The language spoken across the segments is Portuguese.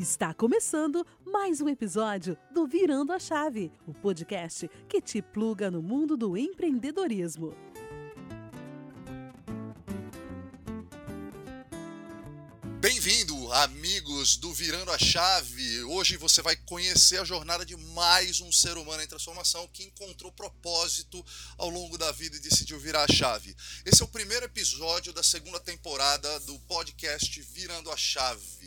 Está começando mais um episódio do Virando a Chave, o podcast que te pluga no mundo do empreendedorismo. Bem-vindo, amigos do Virando a Chave. Hoje você vai conhecer a jornada de mais um ser humano em transformação que encontrou propósito ao longo da vida e decidiu virar a chave. Esse é o primeiro episódio da segunda temporada do podcast Virando a Chave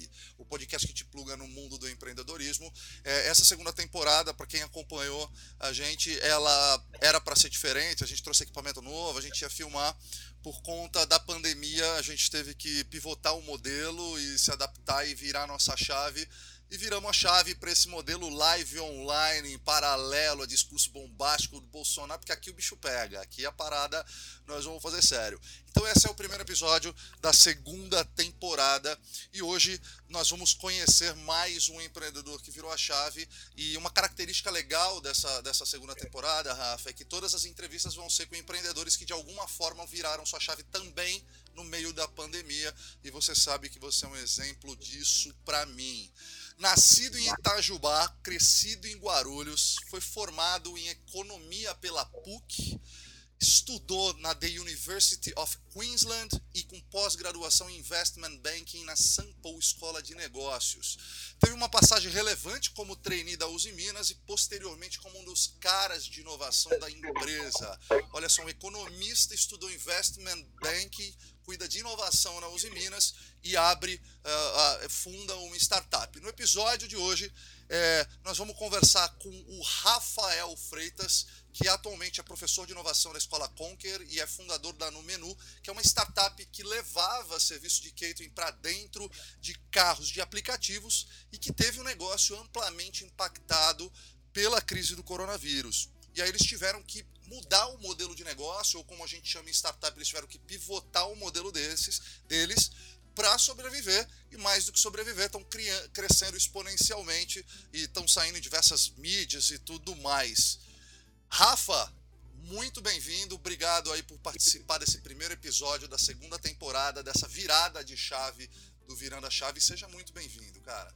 podcast que te pluga no mundo do empreendedorismo. É, essa segunda temporada, para quem acompanhou a gente, ela era para ser diferente. A gente trouxe equipamento novo, a gente ia filmar. Por conta da pandemia, a gente teve que pivotar o modelo e se adaptar e virar nossa chave e viramos a chave para esse modelo live online, em paralelo a discurso bombástico do Bolsonaro, porque aqui o bicho pega, aqui a parada nós vamos fazer sério. Então esse é o primeiro episódio da segunda temporada e hoje nós vamos conhecer mais um empreendedor que virou a chave e uma característica legal dessa, dessa segunda temporada, Rafa, é que todas as entrevistas vão ser com empreendedores que de alguma forma viraram sua chave também no meio da pandemia e você sabe que você é um exemplo disso para mim. Nascido em Itajubá, crescido em Guarulhos, foi formado em economia pela PUC, estudou na The University of Queensland e com pós-graduação em Investment Banking na Sampo Escola de Negócios. Teve uma passagem relevante como trainee da Uzi Minas e posteriormente como um dos caras de inovação da empresa. Olha só, um economista estudou Investment Banking, cuida de inovação na Uzi Minas e abre, uh, uh, funda uma startup. No episódio de hoje, é, nós vamos conversar com o Rafael Freitas, que atualmente é professor de inovação da Escola Conquer e é fundador da Numenu, que é uma startup que levava serviço de catering para dentro de carros de aplicativos e que teve um negócio amplamente impactado pela crise do coronavírus. E aí eles tiveram que mudar o modelo de negócio, ou como a gente chama em startup, eles tiveram que pivotar o modelo desses, deles para sobreviver e mais do que sobreviver estão crescendo exponencialmente e estão saindo diversas mídias e tudo mais. Rafa, muito bem-vindo, obrigado aí por participar desse primeiro episódio da segunda temporada dessa virada de chave do Virando a Chave. Seja muito bem-vindo, cara.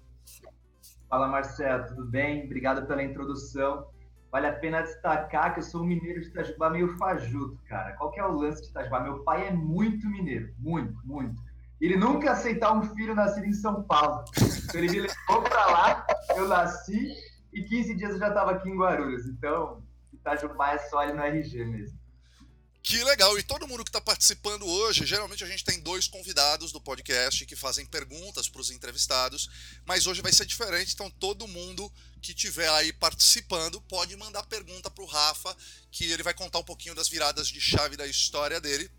Fala Marcelo, tudo bem? Obrigado pela introdução. Vale a pena destacar que eu sou um mineiro de Itajubá meio fajuto, cara. Qual que é o lance de Itajubá? Meu pai é muito mineiro, muito, muito. Ele nunca aceitar um filho nascido em São Paulo. Então ele me levou para lá, eu nasci e 15 dias eu já estava aqui em Guarulhos. Então, Itajubá é só ali no RG mesmo. Que legal! E todo mundo que está participando hoje, geralmente a gente tem dois convidados do podcast que fazem perguntas para os entrevistados, mas hoje vai ser diferente, então todo mundo que tiver aí participando pode mandar pergunta para o Rafa, que ele vai contar um pouquinho das viradas de chave da história dele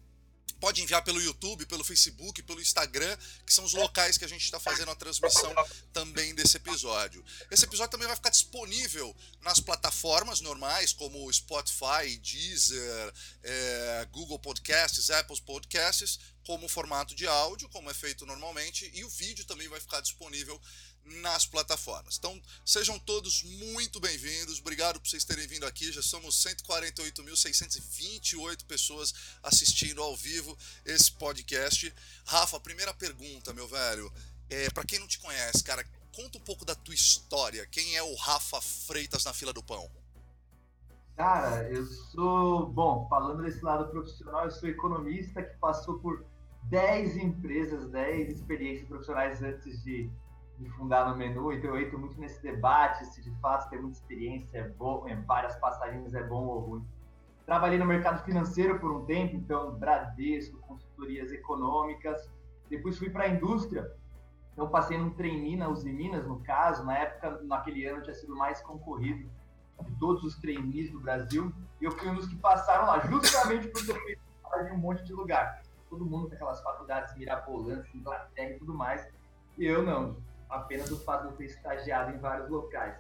pode enviar pelo YouTube, pelo Facebook, pelo Instagram, que são os locais que a gente está fazendo a transmissão também desse episódio. Esse episódio também vai ficar disponível nas plataformas normais, como Spotify, Deezer, é, Google Podcasts, Apple Podcasts, como formato de áudio, como é feito normalmente, e o vídeo também vai ficar disponível nas plataformas. Então, sejam todos muito bem-vindos. Obrigado por vocês terem vindo aqui. Já somos 148.628 pessoas assistindo ao vivo esse podcast. Rafa, primeira pergunta, meu velho. É, para quem não te conhece, cara, conta um pouco da tua história. Quem é o Rafa Freitas na fila do pão? Cara, eu sou, bom, falando desse lado profissional, eu sou economista que passou por 10 empresas, 10 experiências profissionais antes de de fundar no menu, então eu entro muito nesse debate se de fato ter muita experiência é bom, em várias passagens é bom ou ruim. Trabalhei no mercado financeiro por um tempo, então Bradesco, consultorias econômicas. Depois fui para a indústria, então passei num trainee na Uzi Minas, no caso, na época, naquele ano tinha sido mais concorrido de todos os trainees do Brasil, e eu fui um dos que passaram lá, justamente porque eu fui em um monte de lugar. Todo mundo com aquelas faculdades mirabolantes, Inglaterra e tudo mais, e eu não apenas o fato de eu ter estagiado em vários locais.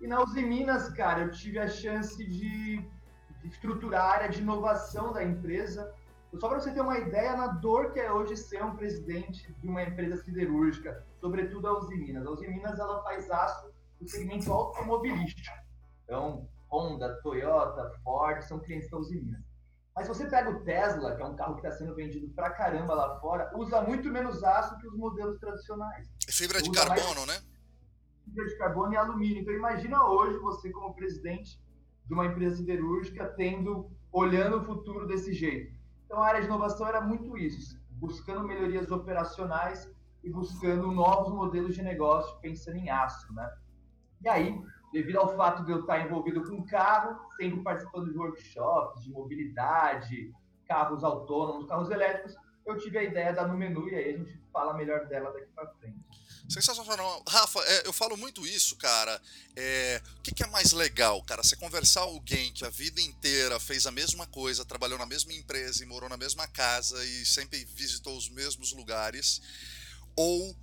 E na Uzi Minas, cara, eu tive a chance de, de estruturar a área de inovação da empresa. Só para você ter uma ideia na dor que é hoje ser um presidente de uma empresa siderúrgica, sobretudo a Uzi Minas. A Uzi Minas ela faz aço no segmento automobilístico. Então, Honda, Toyota, Ford são clientes da Uzi Minas. Mas se você pega o Tesla, que é um carro que está sendo vendido pra caramba lá fora, usa muito menos aço que os modelos tradicionais. Fibra de carbono, mais... né? fibra de carbono e alumínio. Então imagina hoje você como presidente de uma empresa siderúrgica tendo olhando o futuro desse jeito. Então a área de inovação era muito isso, buscando melhorias operacionais e buscando novos modelos de negócio pensando em aço, né? E aí, devido ao fato de eu estar envolvido com carro, sempre participando de workshops de mobilidade, carros autônomos, carros elétricos, eu tive a ideia da no menu e aí a gente fala melhor dela daqui para frente. Sensacional. Rafa, é, eu falo muito isso, cara. É, o que, que, é mais legal, cara? Você conversar alguém que a vida inteira fez a mesma coisa, trabalhou na mesma empresa e morou na mesma casa e sempre visitou os mesmos lugares, ou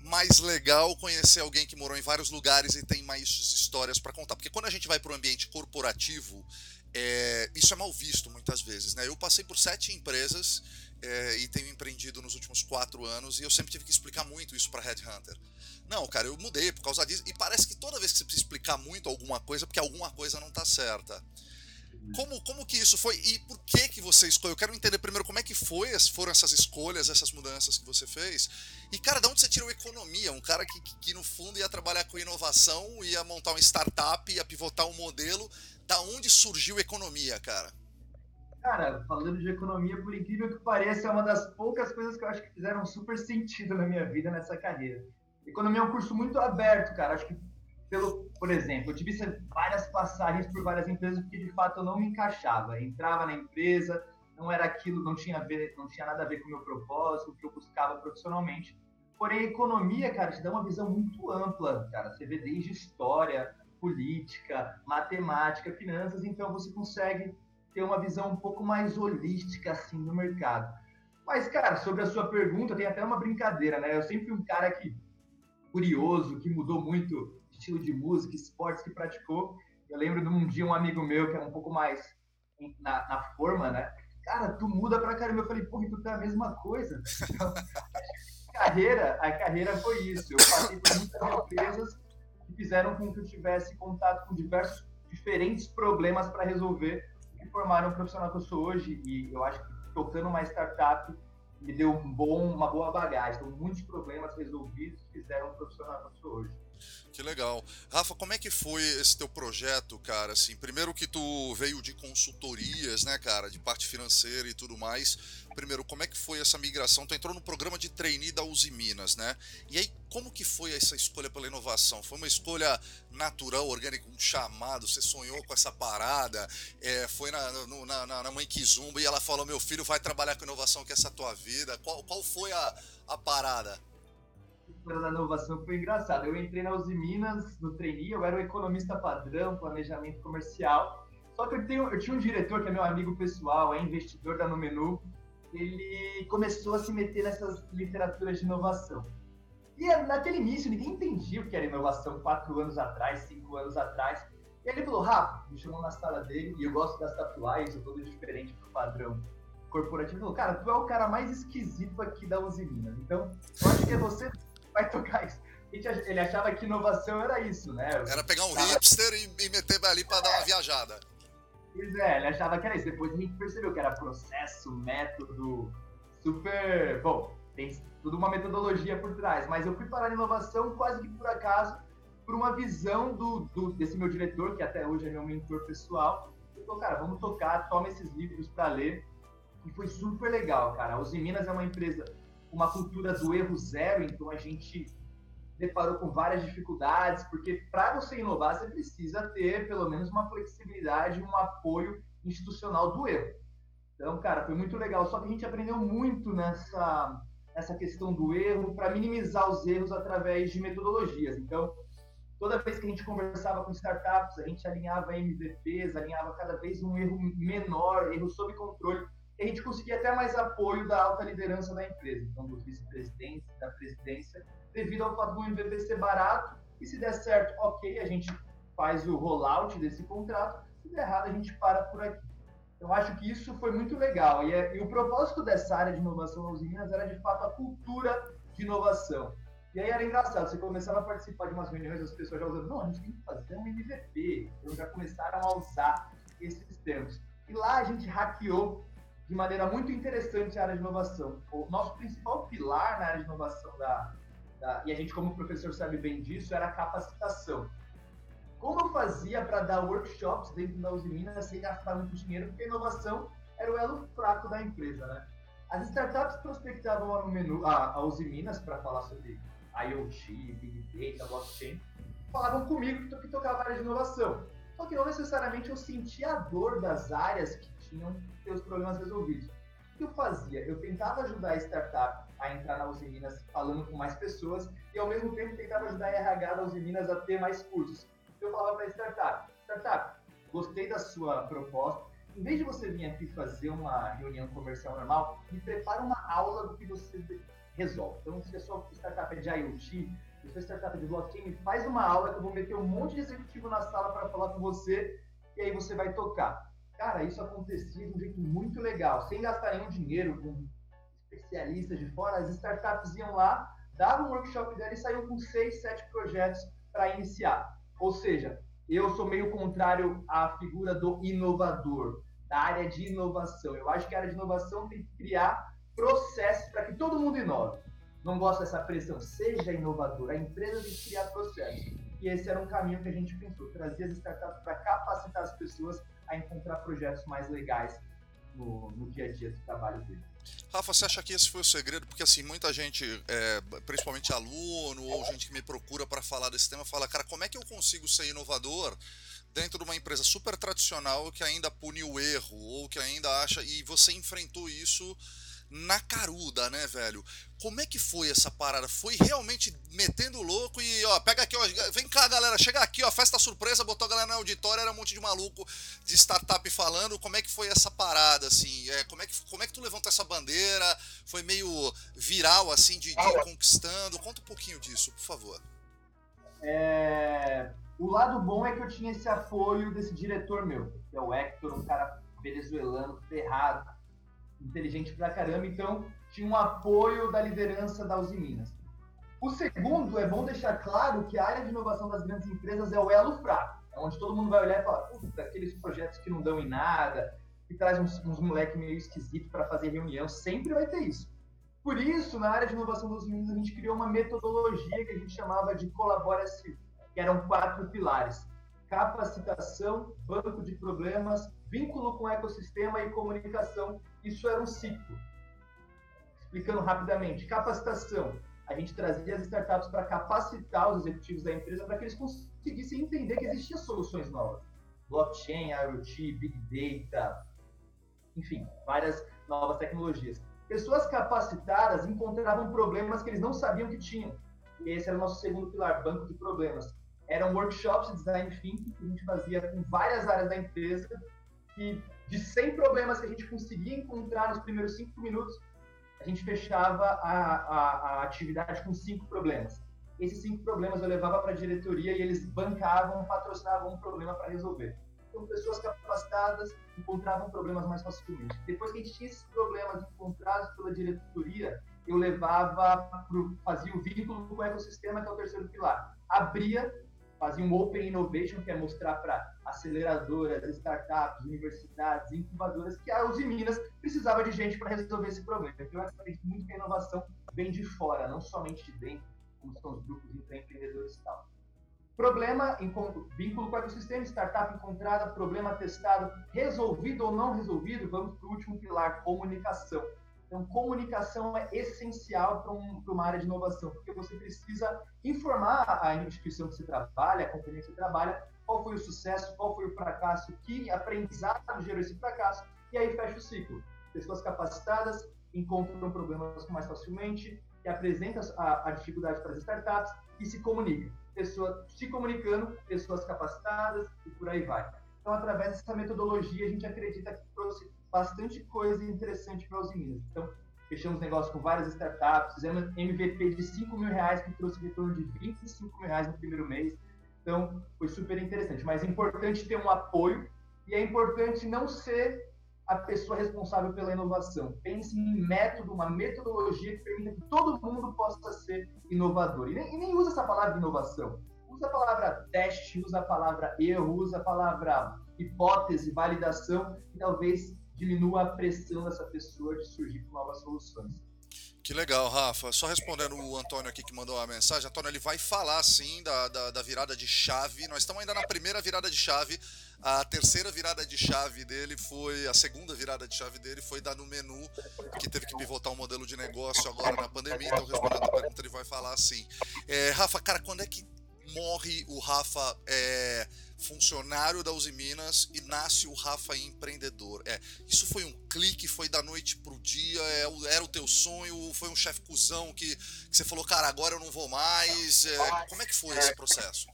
mais legal conhecer alguém que morou em vários lugares e tem mais histórias para contar? Porque quando a gente vai para o ambiente corporativo, é, isso é mal visto muitas vezes, né? Eu passei por sete empresas é, e tenho empreendido nos últimos quatro anos e eu sempre tive que explicar muito isso para Headhunter. Não, cara, eu mudei por causa disso e parece que toda vez que você precisa explicar muito alguma coisa, porque alguma coisa não está certa. Como, como que isso foi e por que que você escolheu? Eu quero entender primeiro como é que foi, foram essas escolhas, essas mudanças que você fez. E, cara, de onde você tirou economia? Um cara que, que, que no fundo ia trabalhar com inovação, ia montar uma startup, ia pivotar um modelo. Da onde surgiu economia, cara? Cara, falando de economia, por incrível que pareça, é uma das poucas coisas que eu acho que fizeram super sentido na minha vida nessa carreira. Economia é um curso muito aberto, cara. Acho que pelo, por exemplo, eu tive várias passagens por várias empresas porque de fato eu não me encaixava. Entrava na empresa, não era aquilo, não tinha, ver, não tinha nada a ver com o meu propósito, o que eu buscava profissionalmente. Porém, economia, cara, te dá uma visão muito ampla, cara. Você vê desde história, política, matemática, finanças, então você consegue ter uma visão um pouco mais holística assim do mercado. Mas, cara, sobre a sua pergunta, tem até uma brincadeira, né? Eu sempre fui um cara que curioso, que mudou muito estilo de música, esportes que praticou. Eu lembro de um dia um amigo meu que era um pouco mais na, na forma, né? Cara, tu muda pra caramba. Eu falei, porra, tu tá a mesma coisa. Então, a carreira, a carreira foi isso. Eu passei por muitas empresas que fizeram com que eu tivesse contato com diversos diferentes problemas para resolver que formaram o profissional que eu sou hoje. E eu acho que tocando uma startup me deu um bom, uma boa bagagem. Então, muitos problemas resolvidos fizeram o profissional que eu sou hoje. Que legal. Rafa, como é que foi esse teu projeto, cara? Assim, primeiro que tu veio de consultorias, né, cara, de parte financeira e tudo mais. Primeiro, como é que foi essa migração? Tu entrou no programa de trainee da Uzi Minas, né? E aí, como que foi essa escolha pela inovação? Foi uma escolha natural, orgânica, um chamado? Você sonhou com essa parada? É, foi na, no, na, na mãe Kizumba e ela falou: meu filho vai trabalhar com inovação, que é essa tua vida. Qual, qual foi a, a parada? Da inovação foi engraçado. Eu entrei na Uzi Minas, no trainee, eu era um economista padrão, planejamento comercial. Só que eu, tenho, eu tinha um diretor que é meu amigo pessoal, é investidor da Numenu. Ele começou a se meter nessas literaturas de inovação. E naquele início, ninguém entendia o que era inovação quatro anos atrás, cinco anos atrás. E ele falou, Rafa, me chamou na sala dele, e eu gosto das tatuagens, eu todo diferente do padrão corporativo. Ele falou, cara, tu é o cara mais esquisito aqui da Uzi Minas. Então, eu acho que é você vai tocar isso. Ele achava que inovação era isso, né? Era pegar um hipster e, e meter ali para dar uma viajada. Pois é, ele achava que era isso. Depois a gente percebeu que era processo, método, super. Bom, tem tudo uma metodologia por trás. Mas eu fui parar na inovação quase que por acaso, por uma visão do, do desse meu diretor, que até hoje é meu mentor pessoal. Ele falou, cara, vamos tocar, toma esses livros para ler. E foi super legal, cara. A Uzi Minas é uma empresa uma cultura do erro zero, então a gente deparou com várias dificuldades, porque para você inovar, você precisa ter pelo menos uma flexibilidade, um apoio institucional do erro. Então, cara, foi muito legal. Só que a gente aprendeu muito nessa, nessa questão do erro para minimizar os erros através de metodologias. Então, toda vez que a gente conversava com startups, a gente alinhava MVPs, alinhava cada vez um erro menor, erro sob controle a gente conseguia até mais apoio da alta liderança da empresa, então dos vice-presidentes, da presidência, devido ao fato do MVP ser barato, e se der certo, ok, a gente faz o rollout desse contrato, se der errado, a gente para por aqui. Então, acho que isso foi muito legal. E, é, e o propósito dessa área de inovação nas Minas era, de fato, a cultura de inovação. E aí era engraçado, você começava a participar de umas reuniões, as pessoas já usando, não, a gente tem que fazer um MVP. Então, já começaram a usar esses termos. E lá a gente hackeou de maneira muito interessante a área de inovação. O nosso principal pilar na área de inovação da, tá? e a gente, como professor sabe bem disso, era a capacitação. Como eu fazia para dar workshops dentro da Uzi Minas sem gastar muito dinheiro, porque a inovação era o elo fraco da empresa, né? As startups prospectavam a, menu, a, a Uzi Minas para falar sobre IoT, Big Data, blockchain, falavam comigo que, que tocava área de inovação. Só que não necessariamente eu sentia a dor das áreas que tinham seus problemas resolvidos. O que eu fazia? Eu tentava ajudar a startup a entrar na Uzi Minas falando com mais pessoas e ao mesmo tempo tentava ajudar a RH da Uzi Minas a ter mais cursos. Eu falava para a startup, startup, gostei da sua proposta, em vez de você vir aqui fazer uma reunião comercial normal, me prepara uma aula do que você resolve. Então, se a sua startup é de IoT, se a sua startup é de blockchain, faz uma aula que eu vou meter um monte de executivo na sala para falar com você e aí você vai tocar. Cara, isso acontecia de um jeito muito legal, sem gastar nenhum dinheiro, com especialistas de fora. As startups iam lá, davam um workshop dela e saíam com seis, sete projetos para iniciar. Ou seja, eu sou meio contrário à figura do inovador, da área de inovação. Eu acho que a área de inovação tem que criar processos para que todo mundo inove. Não gosto dessa pressão, seja inovador. A empresa tem que criar processos. E esse era um caminho que a gente pensou, trazer as startups para capacitar as pessoas a encontrar projetos mais legais no, no dia a dia do trabalho deles. Rafa, você acha que esse foi o segredo? Porque assim, muita gente, é, principalmente aluno ou gente que me procura para falar desse tema, fala, cara, como é que eu consigo ser inovador dentro de uma empresa super tradicional que ainda pune o erro ou que ainda acha e você enfrentou isso na caruda, né, velho? Como é que foi essa parada? Foi realmente metendo louco e, ó, pega aqui, ó, vem cá, galera, chega aqui, ó, festa surpresa, botou a galera no auditório, era um monte de maluco de startup falando. Como é que foi essa parada, assim? É, como, é que, como é que tu levantou essa bandeira? Foi meio viral, assim, de, de ir conquistando? Conta um pouquinho disso, por favor. É... O lado bom é que eu tinha esse apoio desse diretor meu, que é o Hector, um cara venezuelano, ferrado, inteligente pra caramba, então tinha um apoio da liderança da Uzi Minas. O segundo, é bom deixar claro que a área de inovação das grandes empresas é o elo fraco, é onde todo mundo vai olhar e falar, aqueles projetos que não dão em nada, que trazem uns, uns moleques meio esquisitos para fazer reunião, sempre vai ter isso. Por isso, na área de inovação dos Minas, a gente criou uma metodologia que a gente chamava de Colabora-se, que eram quatro pilares. Capacitação, banco de problemas, vínculo com o ecossistema e comunicação. Isso era um ciclo. Explicando rapidamente, capacitação. A gente trazia as startups para capacitar os executivos da empresa para que eles conseguissem entender que existiam soluções novas. Blockchain, IoT, Big Data, enfim, várias novas tecnologias. Pessoas capacitadas encontravam problemas que eles não sabiam que tinham. E esse era o nosso segundo pilar, banco de problemas. Eram workshops de design thinking que a gente fazia com várias áreas da empresa que de 100 problemas que a gente conseguia encontrar nos primeiros 5 minutos, a gente fechava a, a, a atividade com 5 problemas. Esses 5 problemas eu levava para a diretoria e eles bancavam, patrocinavam um problema para resolver. Então, pessoas capacitadas encontravam problemas mais facilmente. Depois que a gente tinha esses problemas encontrados pela diretoria, eu levava, pro, fazia o vínculo com o ecossistema, que é o terceiro pilar. Abria fazia um Open Innovation, que é mostrar para aceleradoras, startups, universidades, incubadoras, que a Uzi Minas precisava de gente para resolver esse problema. Então, eu acredito muito que a inovação vem de fora, não somente de dentro, como são os grupos empreendedores e tal. Problema, vínculo com o ecossistema, startup encontrada, problema testado, resolvido ou não resolvido, vamos para o último pilar, comunicação. Então, comunicação é essencial para um, uma área de inovação, porque você precisa informar a instituição que você trabalha, a companhia que você trabalha, qual foi o sucesso, qual foi o fracasso, que aprendizado gerou esse fracasso, e aí fecha o ciclo. Pessoas capacitadas encontram problemas mais facilmente, e apresentam a, a dificuldade para as startups e se comunicam. Pessoa, se comunicando, pessoas capacitadas e por aí vai. Então, através dessa metodologia, a gente acredita que trouxe bastante coisa interessante para os Minas. Então, fechamos negócio com várias startups, fizemos MVP de 5 mil reais, que trouxe retorno de 25 mil reais no primeiro mês. Então, foi super interessante. Mas é importante ter um apoio e é importante não ser a pessoa responsável pela inovação. Pense em método, uma metodologia que permita que todo mundo possa ser inovador. E nem, e nem usa essa palavra inovação. Usa a palavra teste, usa a palavra erro, usa a palavra hipótese, validação, e talvez diminua a pressão dessa pessoa de surgir com novas soluções. Que legal, Rafa. Só respondendo o Antônio aqui que mandou uma mensagem. Antônio, ele vai falar sim da, da, da, virada de chave. Nós estamos ainda na primeira virada de chave. A terceira virada de chave dele foi. A segunda virada de chave dele foi dar no menu, que teve que pivotar um modelo de negócio agora na pandemia. Então, respondendo a pergunta, ele vai falar assim. É, Rafa, cara, quando é que morre o Rafa é, funcionário da Uzi Minas e nasce o Rafa empreendedor. É, isso foi um clique, foi da noite pro dia, é, era o teu sonho, foi um chefe cuzão que, que, você falou, cara, agora eu não vou mais. É, como é que foi esse processo?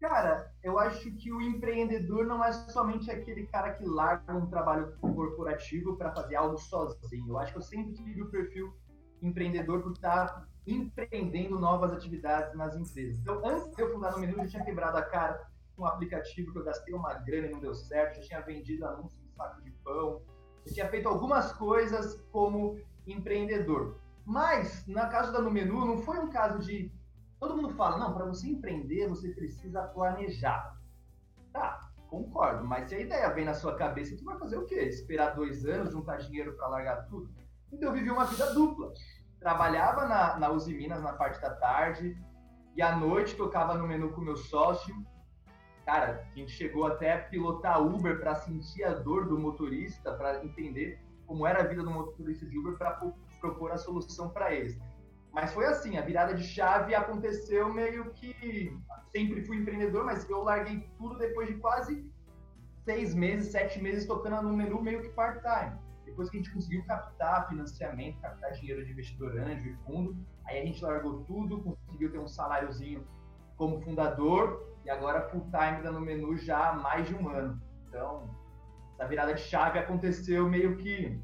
Cara, eu acho que o empreendedor não é somente aquele cara que larga um trabalho corporativo para fazer algo sozinho. Eu acho que eu sempre tive o perfil empreendedor por estar empreendendo novas atividades nas empresas. Então, antes de eu fundar no Menu, eu já tinha quebrado a cara um aplicativo que eu gastei uma grana e não deu certo, já tinha vendido anúncios de saco de pão, eu tinha feito algumas coisas como empreendedor. Mas, na caso da No Menu, não foi um caso de. Todo mundo fala, não, para você empreender, você precisa planejar. Tá, concordo, mas se a ideia vem na sua cabeça, tu vai fazer o quê? Esperar dois anos, juntar dinheiro para largar tudo? Então, eu vivi uma vida dupla trabalhava na, na Uzi Minas na parte da tarde e à noite tocava no menu com meu sócio. Cara, a gente chegou até a pilotar Uber para sentir a dor do motorista, para entender como era a vida do motorista de Uber para propor a solução para eles. Mas foi assim, a virada de chave aconteceu meio que sempre fui empreendedor, mas eu larguei tudo depois de quase seis meses, sete meses tocando no menu meio que part-time. Depois que a gente conseguiu captar financiamento, captar dinheiro de investidor anjo e fundo, aí a gente largou tudo, conseguiu ter um saláriozinho como fundador e agora full time dando menu já há mais de um ano. Então, essa virada de chave aconteceu meio que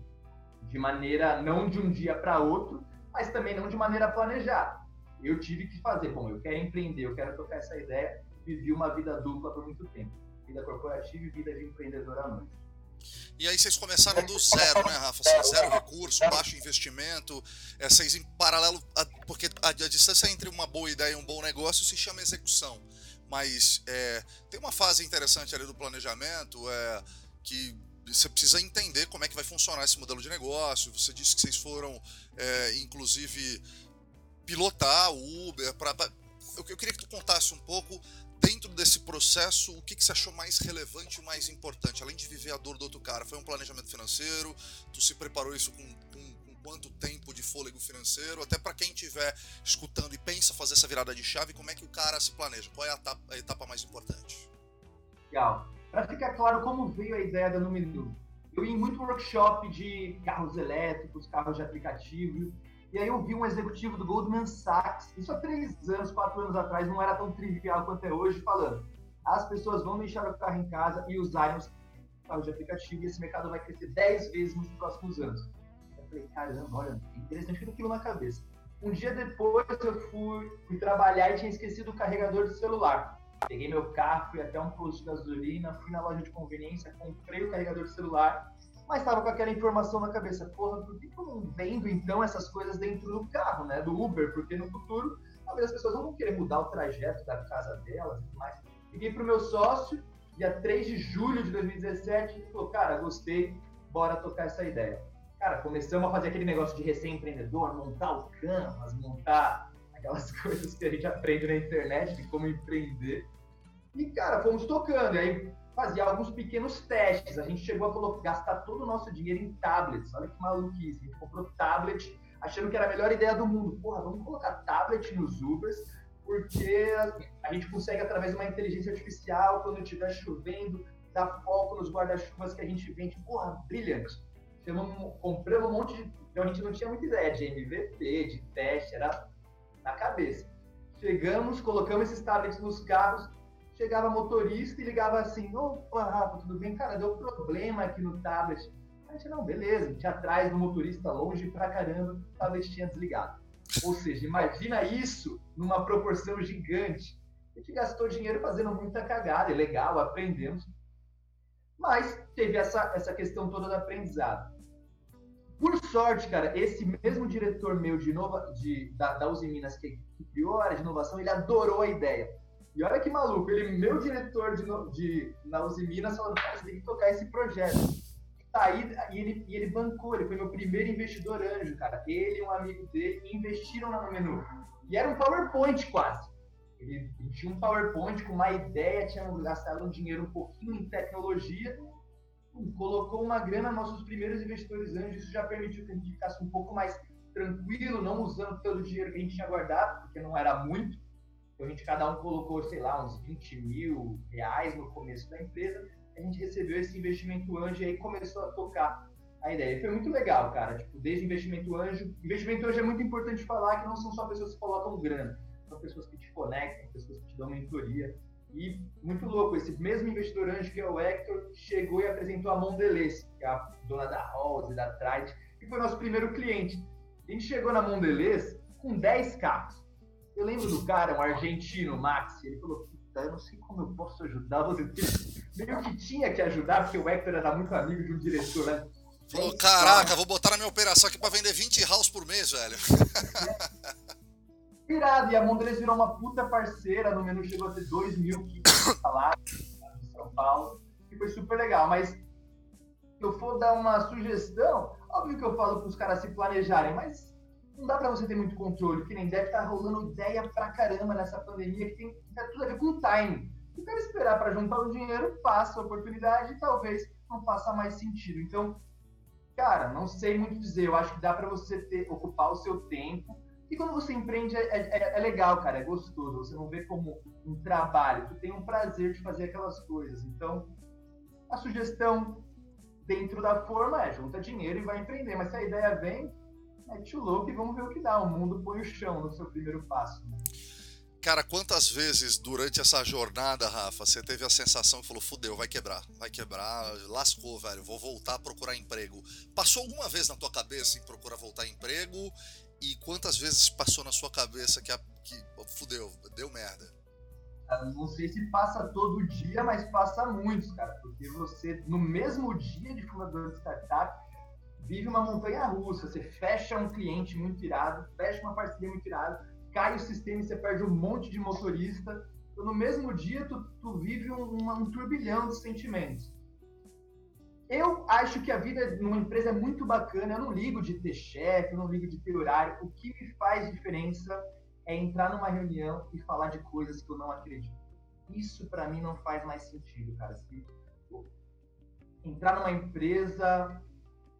de maneira não de um dia para outro, mas também não de maneira planejada. Eu tive que fazer, bom, eu quero empreender, eu quero tocar essa ideia, vivi uma vida dupla por muito tempo, vida corporativa e vida de empreendedor à noite. E aí vocês começaram do zero, né, Rafa? Assim, zero recurso, baixo investimento, é, vocês em paralelo, a, porque a, a, distância entre uma boa ideia e um bom negócio se chama execução. Mas é, tem uma fase interessante ali do planejamento é, que você precisa entender como é que vai funcionar esse modelo de negócio. Você disse que vocês foram, é, inclusive, pilotar o Uber. Pra, eu, eu queria que tu contasse um pouco dentro desse processo, o que, que você achou mais relevante e mais importante? Além de viver a dor do outro cara, foi um planejamento financeiro? Tu se preparou isso com, com, com quanto tempo de fôlego financeiro? Até para quem estiver escutando e pensa fazer essa virada de chave, como é que o cara se planeja? Qual é a etapa, a etapa mais importante? Legal. Para ficar claro como veio a ideia da Numinu, eu ia em muito workshop de carros elétricos, carros de aplicativo, e aí eu vi um executivo do Goldman Sachs, isso há três anos, quatro anos atrás, não era tão trivial quanto é hoje, falando as pessoas vão deixar o carro em casa e usarem os carros de aplicativo e esse mercado vai crescer dez vezes nos próximos anos. Eu falei, caramba, olha, interessante que aquilo na cabeça. Um dia depois eu fui, fui trabalhar e tinha esquecido o carregador de celular. Peguei meu carro, fui até um posto de gasolina, fui na loja de conveniência, comprei o carregador de celular mas estava com aquela informação na cabeça, porra, por que eu não vendo então essas coisas dentro do carro, né, do Uber? Porque no futuro, talvez as pessoas não vão querer mudar o trajeto da casa delas e tudo mais. Liguei pro meu sócio, dia 3 de julho de 2017, ele falou, cara, gostei, bora tocar essa ideia. Cara, começamos a fazer aquele negócio de recém-empreendedor, montar o Canvas, montar aquelas coisas que a gente aprende na internet de como empreender. E, cara, fomos tocando. E aí fazia alguns pequenos testes. A gente chegou a colocar, gastar todo o nosso dinheiro em tablets. Olha que maluquice. A gente comprou tablet, achando que era a melhor ideia do mundo. Porra, vamos colocar tablet nos Ubers, porque a gente consegue, através de uma inteligência artificial, quando estiver chovendo, dar foco nos guarda-chuvas que a gente vende. Porra, brilhante. Compramos um monte de. Então a gente não tinha muita ideia de MVP, de teste, era na cabeça. Chegamos, colocamos esses tablets nos carros, chegava motorista e ligava assim, opa, Rafa, tudo bem? Cara, deu problema aqui no tablet. A gente, não, beleza, a gente atrás do motorista longe pra caramba, o tablet tinha desligado. Ou seja, imagina isso numa proporção gigante. A gente gastou dinheiro fazendo muita cagada, é legal, aprendemos. Mas teve essa, essa questão toda do aprendizado. Por sorte, cara, esse mesmo diretor meu de, inova, de da, da Uzi Minas que, que criou a área de inovação, ele adorou a ideia. E olha que maluco, ele, meu diretor de, de, na Uzi Minas, falou, cara, você tem que tocar esse projeto. saí e ele, e ele bancou, ele foi meu primeiro investidor anjo, cara. Ele e um amigo dele investiram no menu. E era um PowerPoint quase. Ele, tinha um PowerPoint com uma ideia, tinha gastado um dinheiro um pouquinho em tecnologia, colocou uma grana nossos primeiros investidores anjos, isso já permitiu que a gente ficasse um pouco mais tranquilo, não usando todo o dinheiro que a gente tinha guardado, porque não era muito. Então a gente, cada um colocou, sei lá, uns 20 mil reais no começo da empresa. A gente recebeu esse investimento anjo e aí começou a tocar a ideia. E foi muito legal, cara. Tipo, desde investimento anjo. Investimento anjo é muito importante falar que não são só pessoas que colocam grana, são pessoas que te conectam, pessoas que te dão mentoria. E muito louco, esse mesmo investidor anjo que é o Hector chegou e apresentou a Mondelez, que é a dona da Rose, da Trite, que foi nosso primeiro cliente. A gente chegou na Mondelez com 10 carros. Eu lembro do cara, um argentino, Max, ele falou: Puta, eu não sei como eu posso ajudar você. Meio que tinha que ajudar, porque o Hector era muito amigo de um diretor, né? Falou, caraca, vou botar na minha operação aqui pra vender 20 house por mês, velho. Irado, e a Mondelez virou uma puta parceira, no menu chegou a ter 2 mil quilos de salário em São Paulo, e foi super legal, mas se eu for dar uma sugestão, óbvio que eu falo para os caras se planejarem, mas não dá para você ter muito controle, que nem deve estar tá rolando ideia pra caramba nessa pandemia, que tem, tem tudo a ver com time. Se quer esperar para juntar o dinheiro, passa a oportunidade e talvez não faça mais sentido. Então, cara, não sei muito dizer, eu acho que dá para você ter, ocupar o seu tempo, e quando você empreende, é, é, é, legal, cara, é gostoso. Você não vê como um trabalho, tu tem um prazer de fazer aquelas coisas. Então, a sugestão dentro da forma é junta dinheiro e vai empreender. Mas se a ideia vem, mete o louco e vamos ver o que dá. O mundo põe o chão no seu primeiro passo. Né? Cara, quantas vezes durante essa jornada, Rafa, você teve a sensação que falou, fudeu, vai quebrar, vai quebrar, lascou, velho, vou voltar a procurar emprego. Passou alguma vez na tua cabeça em procurar voltar emprego e quantas vezes passou na sua cabeça que, a, que fudeu, deu merda? Não sei se passa todo dia, mas passa muitos, cara. Porque você, no mesmo dia de fundador de startup, vive uma montanha russa. Você fecha um cliente muito irado, fecha uma parceria muito irada, cai o sistema e você perde um monte de motorista. Então, no mesmo dia, tu, tu vive um, um turbilhão de sentimentos. Eu acho que a vida numa empresa é muito bacana. Eu não ligo de ter chefe, não ligo de ter horário. O que me faz diferença é entrar numa reunião e falar de coisas que eu não acredito. Isso para mim não faz mais sentido, cara. Se entrar numa empresa,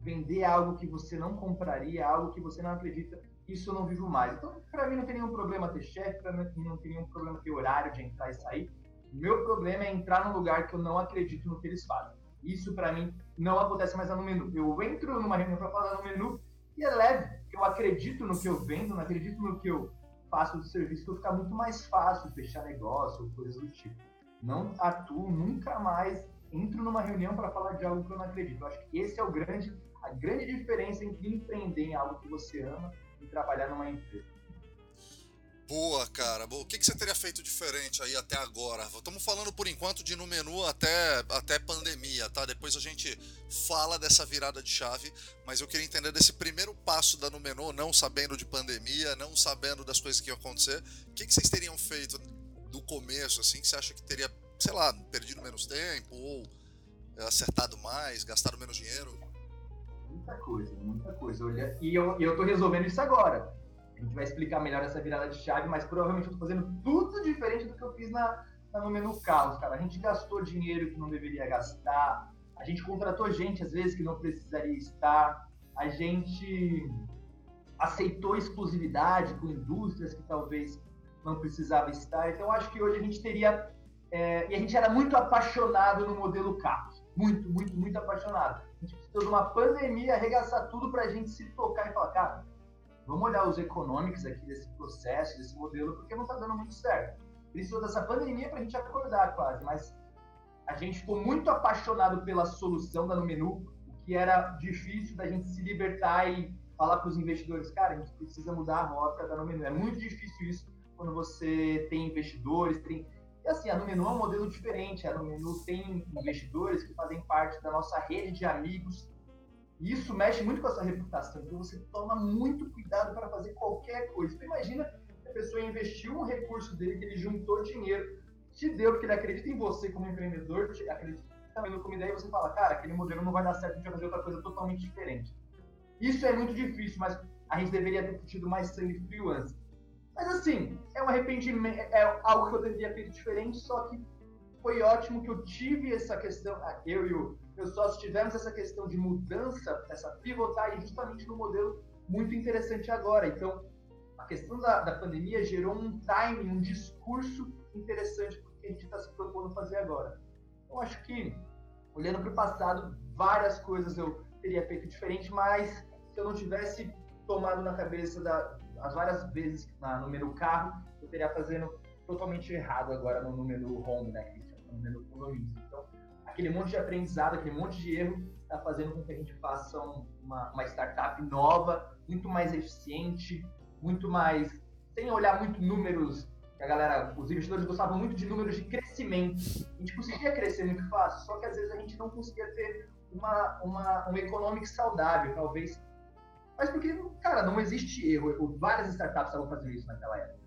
vender algo que você não compraria, algo que você não acredita, isso eu não vivo mais. Então, para mim não tem nenhum problema ter chefe, para mim não tem nenhum problema ter horário de entrar e sair. Meu problema é entrar num lugar que eu não acredito no que eles fazem. Isso para mim não acontece mais no menu. Eu entro numa reunião para falar no menu e é leve. Eu acredito no que eu vendo, não acredito no que eu faço do serviço, que ficar muito mais fácil fechar negócio, coisas do tipo. Não atuo nunca mais, entro numa reunião para falar de algo que eu não acredito. Eu acho que esse é o grande, a grande diferença entre empreender em algo que você ama e trabalhar numa empresa. Boa, cara. Boa. O que, que você teria feito diferente aí até agora? Estamos falando por enquanto de no menu até, até pandemia, tá? Depois a gente fala dessa virada de chave, mas eu queria entender desse primeiro passo da no menu, não sabendo de pandemia, não sabendo das coisas que iam acontecer. O que, que vocês teriam feito do começo, assim, que você acha que teria, sei lá, perdido menos tempo ou acertado mais, gastado menos dinheiro? Muita coisa, muita coisa. E eu, eu tô resolvendo isso agora a gente vai explicar melhor essa virada de chave, mas provavelmente eu tô fazendo tudo diferente do que eu fiz na, na no menu cara. A gente gastou dinheiro que não deveria gastar, a gente contratou gente, às vezes, que não precisaria estar, a gente aceitou exclusividade com indústrias que talvez não precisava estar. Então, acho que hoje a gente teria. É, e a gente era muito apaixonado no modelo carros. Muito, muito, muito apaixonado. A gente precisou de uma pandemia arregaçar tudo para a gente se tocar e falar, cara, vamos olhar os econômicos aqui desse processo, desse modelo, porque não está dando muito certo. Precisou dessa pandemia para a gente acordar quase, mas a gente ficou muito apaixonado pela solução da no menu, o que era difícil da gente se libertar e falar para os investidores, cara, a gente precisa mudar a rota da no menu. É muito difícil isso quando você tem investidores, tem e assim, a Numenu é um modelo diferente. A Numenu tem investidores que fazem parte da nossa rede de amigos e isso mexe muito com a sua reputação. Então você toma muito cuidado para fazer qualquer coisa. Então imagina a pessoa investiu um recurso dele, que ele juntou dinheiro, te deu porque ele acredita em você como empreendedor, acredita, também no comida e você fala, cara, aquele modelo não vai dar certo, a gente vai fazer outra coisa totalmente diferente. Isso é muito difícil, mas a gente deveria ter tido mais sangue frio antes. Mas assim, é um arrependimento, é algo que eu deveria ter feito diferente, só que foi ótimo que eu tive essa questão, ah, eu e o meu sócio tivemos essa questão de mudança, essa pivotagem justamente no modelo muito interessante agora. Então, a questão da, da pandemia gerou um timing, um discurso interessante para o que a gente está se propondo fazer agora. Eu acho que, olhando para o passado, várias coisas eu teria feito diferente, mas se eu não tivesse tomado na cabeça da, as várias vezes na, no carro, eu teria fazendo totalmente errado agora no número home, né, no menu condomínio. Então, aquele monte de aprendizado, aquele monte de erro está fazendo com que a gente faça uma, uma startup nova, muito mais eficiente, muito mais sem olhar muito números a galera, os investidores gostavam muito de números de crescimento. A gente conseguia crescer muito fácil, só que às vezes a gente não conseguia ter uma, uma, um economic saudável, talvez. Mas porque, cara, não existe erro. Várias startups estavam fazendo isso naquela época.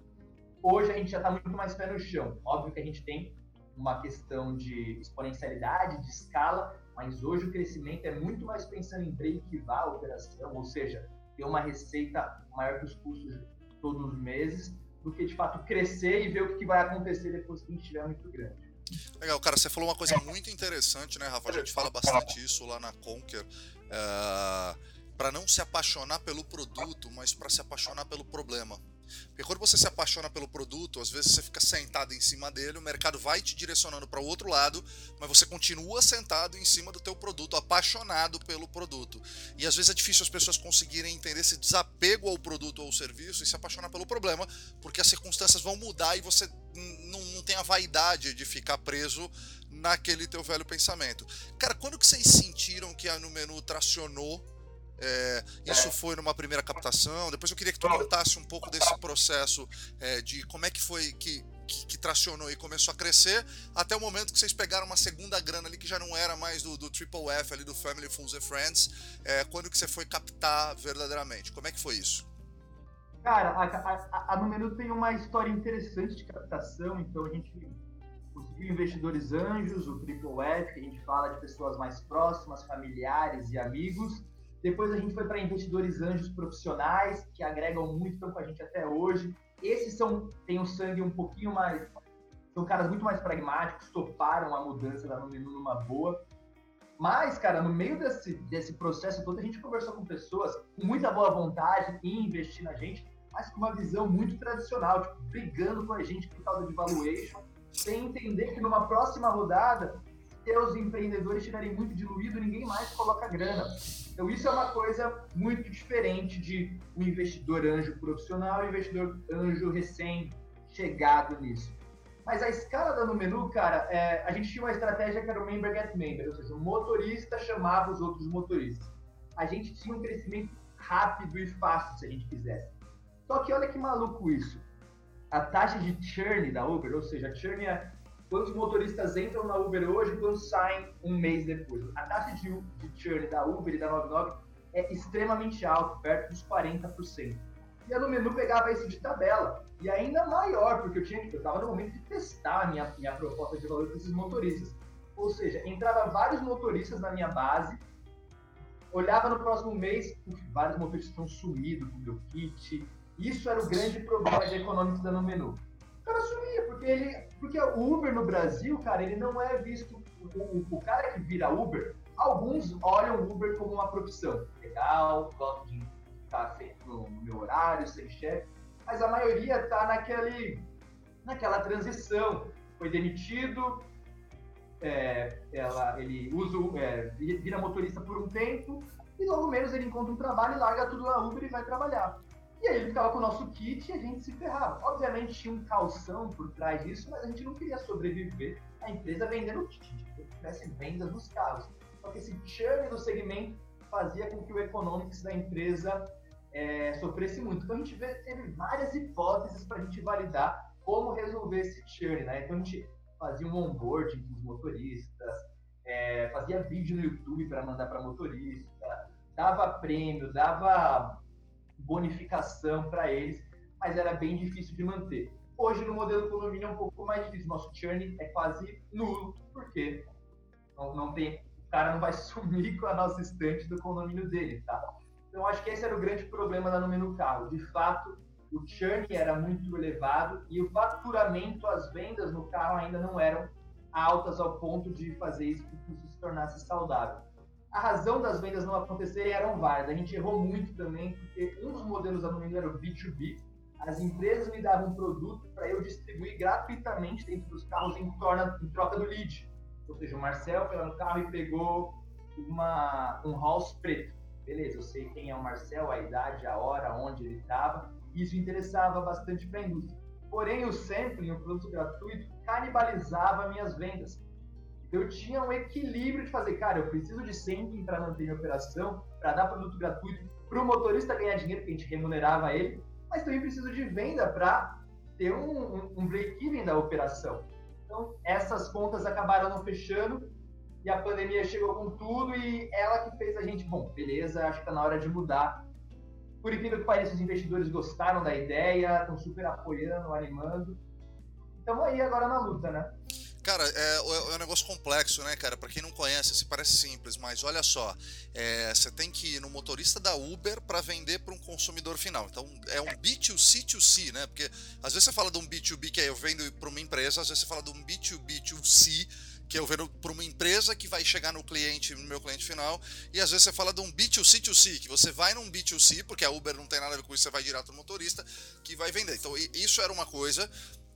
Hoje a gente já está muito mais pé no chão. Óbvio que a gente tem uma questão de exponencialidade, de escala, mas hoje o crescimento é muito mais pensando em break-even a operação, ou seja, ter uma receita maior que os custos todos os meses, do que de fato crescer e ver o que vai acontecer depois que a gente estiver muito grande. Legal, cara, você falou uma coisa muito interessante, né, Rafa? A gente fala bastante isso lá na Conquer. Eh, para não se apaixonar pelo produto, mas para se apaixonar pelo problema. Porque quando você se apaixona pelo produto, às vezes você fica sentado em cima dele, o mercado vai te direcionando para o outro lado, mas você continua sentado em cima do teu produto, apaixonado pelo produto. E às vezes é difícil as pessoas conseguirem entender esse desapego ao produto ou ao serviço e se apaixonar pelo problema, porque as circunstâncias vão mudar e você não, não tem a vaidade de ficar preso naquele teu velho pensamento. Cara, quando que vocês sentiram que a Numenu tracionou é, isso foi numa primeira captação. Depois eu queria que tu contasse um pouco desse processo é, de como é que foi que, que, que, tracionou e começou a crescer, até o momento que vocês pegaram uma segunda grana ali que já não era mais do, do Triple F ali do Family Fools and Friends. É, quando que você foi captar verdadeiramente? Como é que foi isso? Cara, a, a, a Numero tem uma história interessante de captação, então a gente conseguiu investidores anjos, o Triple F, que a gente fala de pessoas mais próximas, familiares e amigos depois a gente foi para investidores anjos profissionais, que agregam muito, estão com a gente até hoje. Esses são têm um sangue um pouquinho mais. São caras muito mais pragmáticos, toparam a mudança da Numenu numa boa. Mas, cara, no meio desse, desse processo todo, a gente conversou com pessoas com muita boa vontade em investir na gente, mas com uma visão muito tradicional, tipo, brigando com a gente por causa de valuation, sem entender que numa próxima rodada, se os empreendedores estiverem muito diluídos, ninguém mais coloca grana. Então, isso é uma coisa muito diferente de um investidor anjo profissional e um investidor anjo recém-chegado nisso. Mas a escala da Numenu, cara, é, a gente tinha uma estratégia que era o member get member, ou seja, o motorista chamava os outros motoristas. A gente tinha um crescimento rápido e fácil, se a gente quisesse. Só que olha que maluco isso. A taxa de churn da Uber, ou seja, a churn é quantos motoristas entram na Uber hoje e quantos saem um mês depois. A taxa de, de churn da Uber e da 99 é extremamente alta, perto dos 40%. E a Numenu pegava isso de tabela. E ainda maior, porque eu tinha eu estava no momento de testar a minha, minha proposta de valor para esses motoristas. Ou seja, entrava vários motoristas na minha base, olhava no próximo mês, vários motoristas estão sumidos com o meu kit. Isso era o grande problema de econômicos da Numenu o cara sumia, porque ele. Porque o Uber no Brasil, cara, ele não é visto. O, o, o cara que vira Uber, alguns olham o Uber como uma profissão. Legal, gosto de estar sempre no, meu horário, sem chefe, mas a maioria tá naquele, naquela transição. Foi demitido, é, ela, ele usa, é, vira motorista por um tempo, e logo menos ele encontra um trabalho, larga tudo na Uber e vai trabalhar. E aí ele ficava com o nosso kit e a gente se ferrava. Obviamente tinha um calção por trás disso, mas a gente não queria sobreviver a empresa vendendo kit. Gente queria que tivesse vendas nos carros. Só que esse churn do segmento fazia com que o economics da empresa é, sofresse muito. Então a gente teve várias hipóteses para a gente validar como resolver esse churn. Né? Então a gente fazia um onboarding com os motoristas, é, fazia vídeo no YouTube para mandar para motorista, dava prêmio, dava bonificação para eles, mas era bem difícil de manter. Hoje, no modelo condomínio, é um pouco mais difícil. Nosso churn é quase nulo, porque Não, não tem, o cara não vai sumir com a nossa estante do condomínio dele, tá? Então, acho que esse era o grande problema da Número Carro. De fato, o churn era muito elevado e o faturamento, as vendas no carro ainda não eram altas ao ponto de fazer isso que se tornasse saudável. A razão das vendas não acontecerem eram várias. A gente errou muito também, porque um dos modelos da Numino era o B2B. As empresas me davam um produto para eu distribuir gratuitamente dentro dos carros em, torna, em troca do lead. Ou seja, o Marcel foi lá no carro e pegou uma, um house preto. Beleza, eu sei quem é o Marcel, a idade, a hora, onde ele estava. Isso interessava bastante para a indústria. Porém, o sampling, o produto gratuito, canibalizava minhas vendas. Eu tinha um equilíbrio de fazer, cara, eu preciso de sampling para manter minha operação, para dar produto gratuito, para o motorista ganhar dinheiro, porque a gente remunerava ele, mas também preciso de venda para ter um, um, um break-even da operação. Então, essas contas acabaram não fechando e a pandemia chegou com tudo e ela que fez a gente, bom, beleza, acho que está na hora de mudar por incrível que pareça, os investidores gostaram da ideia, estão super apoiando, animando. Estamos aí agora na luta, né? Cara, é, é, um negócio complexo, né, cara? Para quem não conhece, se parece simples, mas olha só, é, você tem que ir no motorista da Uber para vender para um consumidor final. Então é um B2C2C, né? Porque às vezes você fala de um B2B que é eu vendo para uma empresa, às vezes você fala de um B2B2C que eu vendo para uma empresa que vai chegar no cliente, no meu cliente final, e às vezes você fala de um B2C2C, que você vai num B2C, porque a Uber não tem nada a ver com isso, você vai direto no motorista, que vai vender. Então isso era uma coisa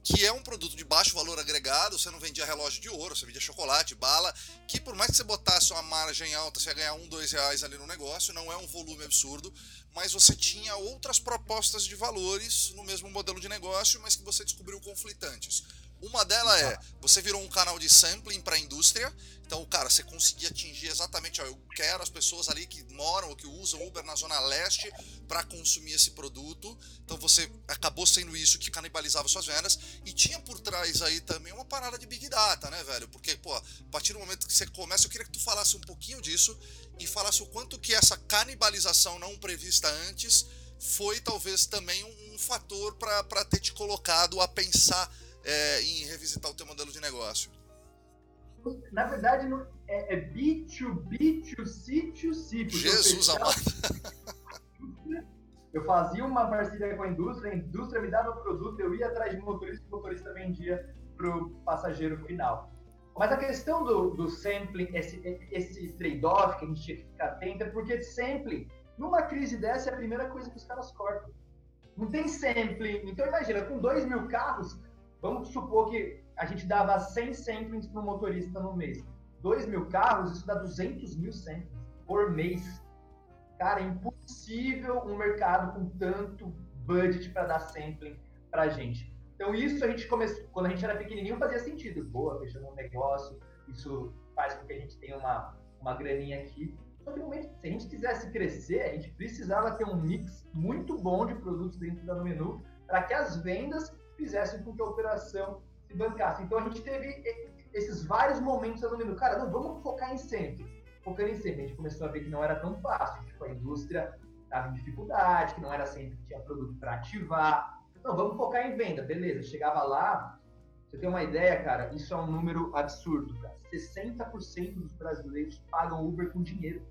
que é um produto de baixo valor agregado, você não vendia relógio de ouro, você vendia chocolate, bala, que por mais que você botasse uma margem alta, você ia ganhar um, dois reais ali no negócio, não é um volume absurdo, mas você tinha outras propostas de valores no mesmo modelo de negócio, mas que você descobriu conflitantes. Uma delas é, você virou um canal de sampling para a indústria, então, cara, você conseguia atingir exatamente, ó, eu quero as pessoas ali que moram ou que usam Uber na Zona Leste para consumir esse produto. Então, você acabou sendo isso que canibalizava suas vendas. E tinha por trás aí também uma parada de Big Data, né, velho? Porque, pô, a partir do momento que você começa, eu queria que tu falasse um pouquinho disso e falasse o quanto que essa canibalização não prevista antes foi talvez também um, um fator para ter te colocado a pensar é, em revisitar o teu modelo de negócio? Na verdade, é, é B2B, 2 C, 2 C. Jesus amado! Eu fazia uma parceria com a indústria, a indústria me dava o produto, eu ia atrás de um motorista, o motorista vendia para o passageiro final. Mas a questão do, do sampling, esse, esse trade-off que a gente tinha que ficar atento, é porque sampling, numa crise dessa, é a primeira coisa que os caras cortam. Não tem sampling. Então, imagina, com 2 mil carros, Vamos supor que a gente dava 100 samplings para um motorista no mês. 2 mil carros, isso dá 200 mil samplings por mês. Cara, é impossível um mercado com tanto budget para dar sampling para a gente. Então, isso a gente começou, quando a gente era pequenininho, fazia sentido. Boa, fechando um negócio, isso faz com que a gente tenha uma, uma graninha aqui. Só que no momento, se a gente quisesse crescer, a gente precisava ter um mix muito bom de produtos dentro do menu para que as vendas fizessem com que a operação se bancasse. Então a gente teve esses vários momentos aluno, cara, não, vamos focar em sempre. Focando em sempre, a gente começou a ver que não era tão fácil, tipo, a indústria estava em dificuldade, que não era sempre que tinha produto para ativar. Não, vamos focar em venda, beleza. Chegava lá, você tem uma ideia, cara, isso é um número absurdo, cara. 60% dos brasileiros pagam Uber com dinheiro.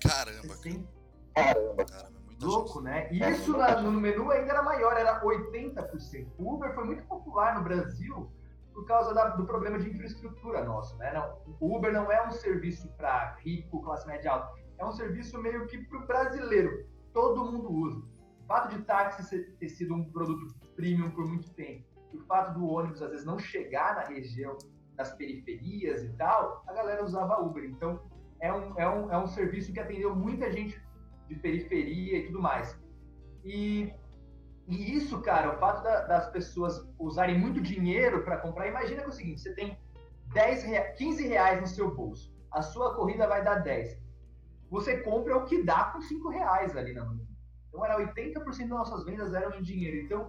Caramba. 60... Caramba. Caramba louco, né? E isso na, no menu ainda era maior, era 80%. O Uber foi muito popular no Brasil por causa da, do problema de infraestrutura nosso, né? Não, o Uber não é um serviço para rico, classe média alta. É um serviço meio que para o brasileiro. Todo mundo usa. O fato de táxi ter sido um produto premium por muito tempo, o fato do ônibus às vezes não chegar na região das periferias e tal, a galera usava Uber. Então, é um, é um, é um serviço que atendeu muita gente de periferia e tudo mais. E, e isso, cara, o fato da, das pessoas usarem muito dinheiro para comprar, imagina que é o seguinte, você tem 10 rea, 15 reais no seu bolso, a sua corrida vai dar 10. Você compra o que dá com 5 reais ali na mão. Então, era 80% das nossas vendas eram em dinheiro. Então,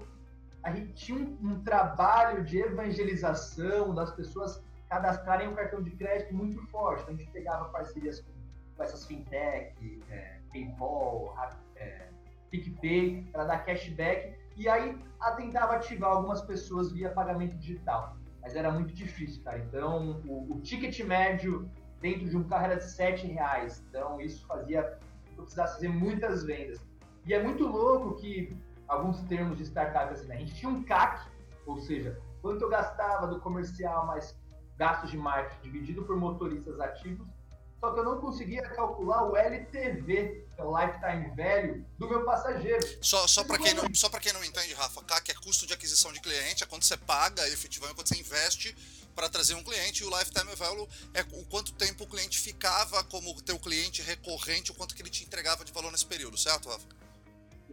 a gente tinha um, um trabalho de evangelização das pessoas cadastrarem um cartão de crédito muito forte. Então, a gente pegava parcerias com, com essas fintech, é, PayPal, é, PicPay, para dar cashback. E aí tentava ativar algumas pessoas via pagamento digital. Mas era muito difícil, cara. Então, o, o ticket médio dentro de um carro era de 7 reais. Então isso fazia eu precisasse fazer muitas vendas. E é muito louco que alguns termos de startup assim, né? a gente tinha um CAC, ou seja, quanto eu gastava do comercial mais gastos de marketing dividido por motoristas ativos, só que eu não conseguia calcular o LTV, que é o lifetime value, do meu passageiro. Só, só para quem, não, só quem não entende, Rafa, CAC é custo de aquisição de cliente, é quando você paga efetivamente, quando você investe para trazer um cliente, e o lifetime value é o quanto tempo o cliente ficava como teu cliente recorrente, o quanto que ele te entregava de valor nesse período, certo, Rafa?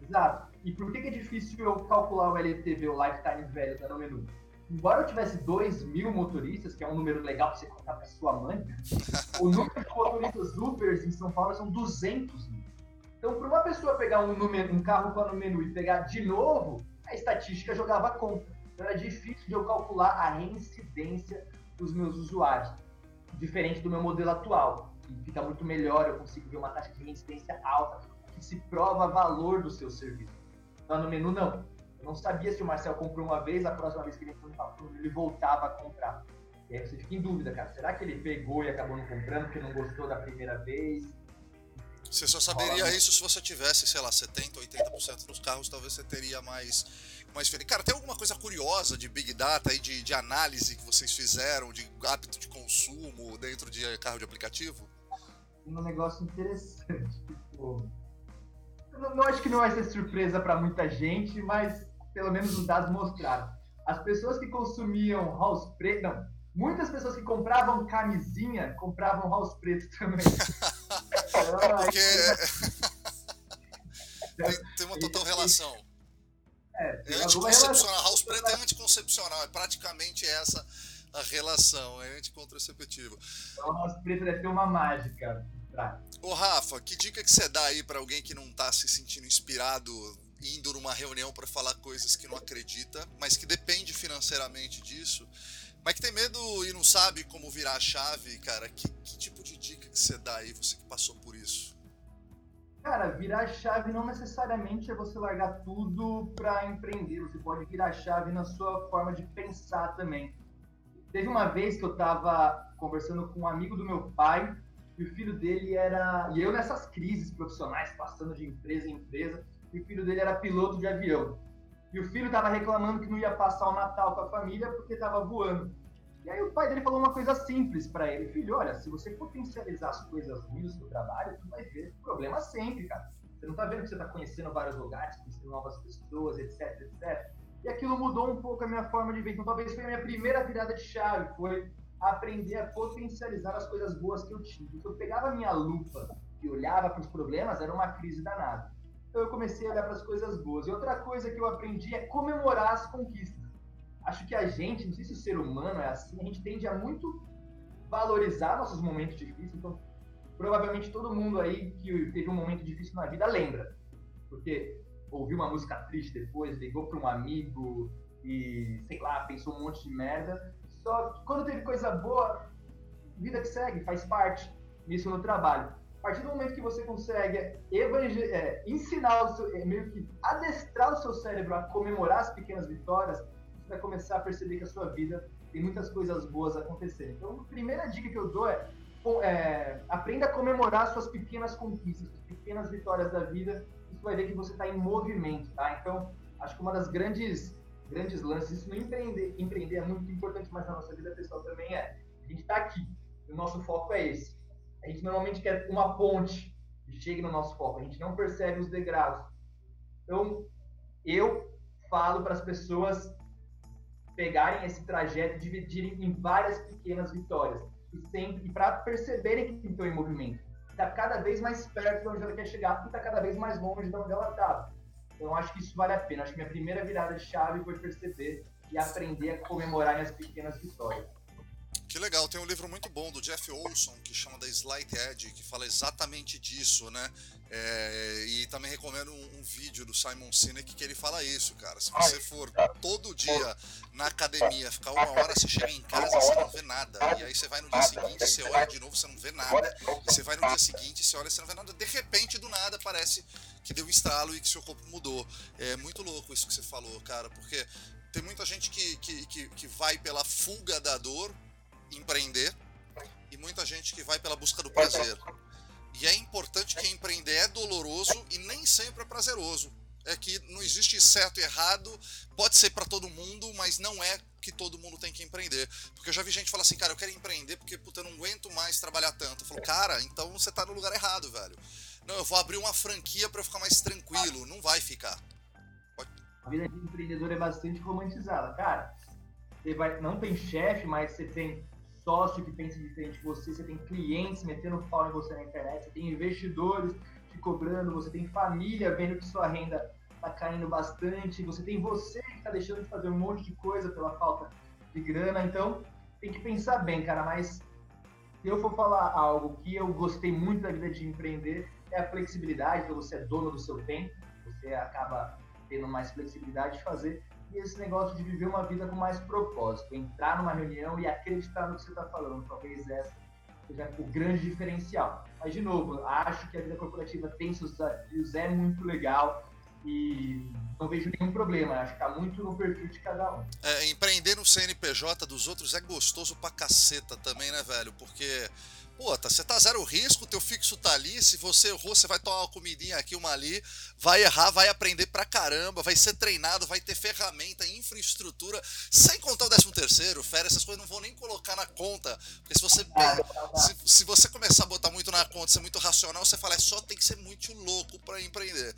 Exato. E por que é difícil eu calcular o LTV, o lifetime value da no menu? Embora eu tivesse 2 mil motoristas, que é um número legal para você contar para sua mãe, o número de motoristas Ubers em São Paulo são 200 mil. Então, para uma pessoa pegar um, número, um carro com no menu e pegar de novo, a estatística jogava contra. Então, era difícil de eu calcular a reincidência dos meus usuários, diferente do meu modelo atual, que fica muito melhor, eu consigo ver uma taxa de reincidência alta, que se prova valor do seu serviço. Lá no menu, não não sabia se o Marcel comprou uma vez, a próxima vez que ele foi ele voltava a comprar. E aí você fica em dúvida, cara. Será que ele pegou e acabou não comprando porque não gostou da primeira vez? Você só saberia isso se você tivesse, sei lá, 70%, 80% dos carros, talvez você teria mais, mais feliz. Cara, tem alguma coisa curiosa de Big Data e de, de análise que vocês fizeram, de hábito de consumo dentro de carro de aplicativo? Um negócio interessante. Tipo, eu não, não acho que não vai ser surpresa para muita gente, mas pelo menos os dados mostraram. As pessoas que consumiam house preto, não, muitas pessoas que compravam camisinha compravam house preto também. Porque tem, tem, uma total relação. É, é anticoncepcional. House preto é anticoncepcional, é praticamente essa a relação, é anticontraceptivo. Então, house preto deve ter uma mágica. Ô Rafa, que dica que você dá aí para alguém que não tá se sentindo inspirado indo numa reunião para falar coisas que não acredita, mas que depende financeiramente disso, mas que tem medo e não sabe como virar a chave, cara, que, que tipo de dica que você dá aí, você que passou por isso? Cara, virar a chave não necessariamente é você largar tudo para empreender, você pode virar a chave na sua forma de pensar também. Teve uma vez que eu estava conversando com um amigo do meu pai, e o filho dele era. E eu nessas crises profissionais, passando de empresa em empresa, e o filho dele era piloto de avião. E o filho estava reclamando que não ia passar o Natal com a família porque estava voando. E aí o pai dele falou uma coisa simples para ele, filho, olha, se você potencializar as coisas ruins do trabalho, tu vai ver problema sempre, cara. Você não tá vendo que você tá conhecendo vários lugares, conhecendo novas pessoas, etc, etc. E aquilo mudou um pouco a minha forma de ver. Então talvez foi a minha primeira virada de chave, foi aprender a potencializar as coisas boas que eu tinha. Então eu pegava a minha lupa e olhava para os problemas, era uma crise danada. Então eu comecei a olhar para as coisas boas. E outra coisa que eu aprendi é comemorar as conquistas. Acho que a gente, não sei se o ser humano é assim, a gente tende a muito valorizar nossos momentos difíceis. Então, provavelmente todo mundo aí que teve um momento difícil na vida lembra. Porque ouviu uma música triste depois, ligou para um amigo e, sei lá, pensou um monte de merda. Só que quando teve coisa boa, vida que segue, faz parte. Isso no trabalho a partir do momento que você consegue é, ensinar, o seu, é, meio que adestrar o seu cérebro a comemorar as pequenas vitórias, você vai começar a perceber que a sua vida tem muitas coisas boas acontecendo. Então, a primeira dica que eu dou é, é aprenda a comemorar suas pequenas conquistas, suas pequenas vitórias da vida. Isso vai ver que você está em movimento, tá? Então, acho que uma das grandes grandes lances, isso no empreender, empreender é muito importante, mas na nossa vida pessoal também é. A gente está aqui, o nosso foco é esse a gente normalmente quer uma ponte que chegue no nosso foco, a gente não percebe os degraus. Então, eu falo para as pessoas pegarem esse trajeto e dividirem em várias pequenas vitórias. E, sempre, para perceberem que estão em movimento. Está cada vez mais perto de onde ela quer chegar e está cada vez mais longe de onde ela estava. Então, acho que isso vale a pena. Acho que minha primeira virada de chave foi perceber e aprender a comemorar as pequenas vitórias. Que legal, tem um livro muito bom do Jeff Olson que chama The Slight Edge, que fala exatamente disso, né? É, e também recomendo um, um, vídeo do Simon Sinek que ele fala isso, cara. Se você for todo dia na academia, ficar uma hora, você chega em casa você não vê nada. E aí você vai no dia seguinte, você olha de novo, você não vê nada. E você vai no dia seguinte, você olha, você não vê nada. De repente, do nada, parece que deu um estralo e que seu corpo mudou. É muito louco isso que você falou, cara, porque tem muita gente que, que, que, que vai pela fuga da dor empreender e muita gente que vai pela busca do prazer. E é importante que empreender é doloroso e nem sempre é prazeroso. É que não existe certo e errado, pode ser para todo mundo, mas não é que todo mundo tem que empreender. Porque eu já vi gente falar assim, cara, eu quero empreender porque puta, eu não aguento mais trabalhar tanto. Eu falo, cara, então você tá no lugar errado, velho. Não, eu vou abrir uma franquia para eu ficar mais tranquilo. Não vai ficar. A vida de empreendedor é bastante romantizada. Cara, você vai, não tem chefe, mas você tem sócio que pensa diferente de você, você tem clientes metendo pau em você na internet, você tem investidores te cobrando, você tem família vendo que sua renda está caindo bastante, você tem você que está deixando de fazer um monte de coisa pela falta de grana, então tem que pensar bem, cara, mas se eu for falar algo que eu gostei muito da vida de empreender, é a flexibilidade, então você é dono do seu tempo, você acaba tendo mais flexibilidade de fazer, e esse negócio de viver uma vida com mais propósito, entrar numa reunião e acreditar no que você está falando, talvez essa seja o grande diferencial. Mas, de novo, acho que a vida corporativa tem seus desafios, é muito legal e não vejo nenhum problema, acho que está muito no perfil de cada um. É, empreender no CNPJ dos outros é gostoso pra caceta também, né, velho? Porque Pô, tá, você tá zero risco, teu fixo tá ali, se você errou, você vai tomar uma comidinha aqui, uma ali, vai errar, vai aprender pra caramba, vai ser treinado, vai ter ferramenta, infraestrutura, sem contar o 13 terceiro, férias, essas coisas não vou nem colocar na conta, porque se você se, se você começar a botar muito na conta, ser muito racional, você fala, é só tem que ser muito louco para empreender.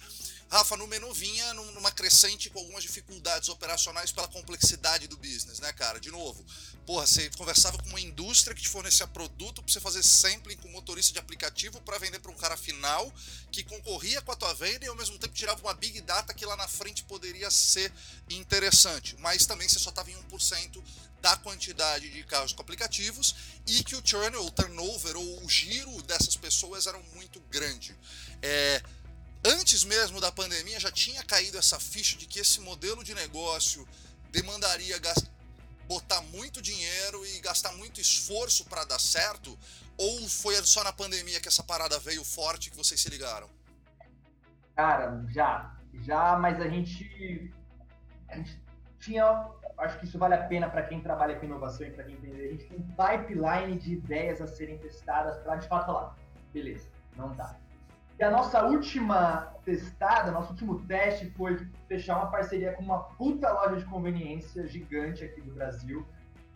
Rafa, no menu vinha numa crescente com algumas dificuldades operacionais pela complexidade do business, né, cara? De novo, porra, você conversava com uma indústria que te fornecia produto para você fazer sampling com motorista de aplicativo para vender para um cara final que concorria com a tua venda e ao mesmo tempo tirava uma big data que lá na frente poderia ser interessante, mas também você só estava em 1% da quantidade de carros com aplicativos e que o churn, o turnover ou o giro dessas pessoas era muito grande. É, antes mesmo da pandemia já tinha caído essa ficha de que esse modelo de negócio demandaria botar muito dinheiro e gastar muito esforço para dar certo? Ou foi só na pandemia que essa parada veio forte que vocês se ligaram? Cara, já. Já, mas a gente, a gente tinha. Acho que isso vale a pena para quem trabalha com inovação e para quem entender. A gente tem um pipeline de ideias a serem testadas para de fato falar, beleza, não dá. E a nossa última testada, nosso último teste foi fechar uma parceria com uma puta loja de conveniência gigante aqui do Brasil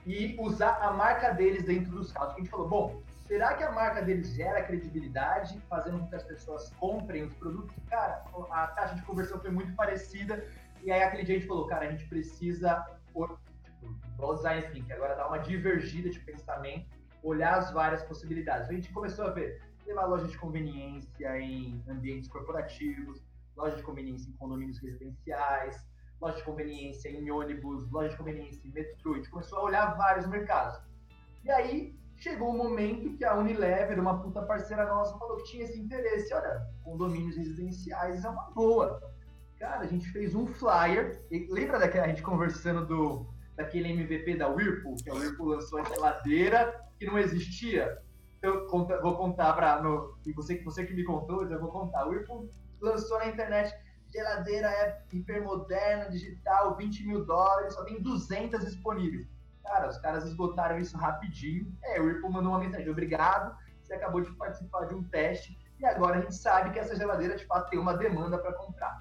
e usar a marca deles dentro dos carros. A gente falou, bom, será que a marca deles gera credibilidade, fazendo com que as pessoas comprem os produtos? Cara, a taxa de conversão foi muito parecida e aí aquele gente falou, cara, a gente precisa, tipo, igual design thinking, agora dar uma divergida de pensamento, olhar as várias possibilidades. A gente começou a ver lá loja de conveniência em ambientes corporativos, loja de conveniência em condomínios residenciais, loja de conveniência em ônibus, loja de conveniência em metrô. A gente começou a olhar vários mercados. E aí chegou o um momento que a Unilever, uma puta parceira nossa, falou que tinha esse interesse. Olha, condomínios residenciais é uma boa. Cara, a gente fez um flyer. lembra daquela gente conversando do daquele MVP da Whirlpool, que a Whirlpool lançou a geladeira que não existia? eu conta, vou contar para e você você que me contou, eu vou contar. O Whirlpool lançou na internet geladeira é hipermoderna, digital, 20 mil dólares, só tem 200 disponíveis. Cara, os caras esgotaram isso rapidinho. É, o Whirlpool mandou uma mensagem, obrigado, você acabou de participar de um teste e agora a gente sabe que essa geladeira de fato tem uma demanda para comprar.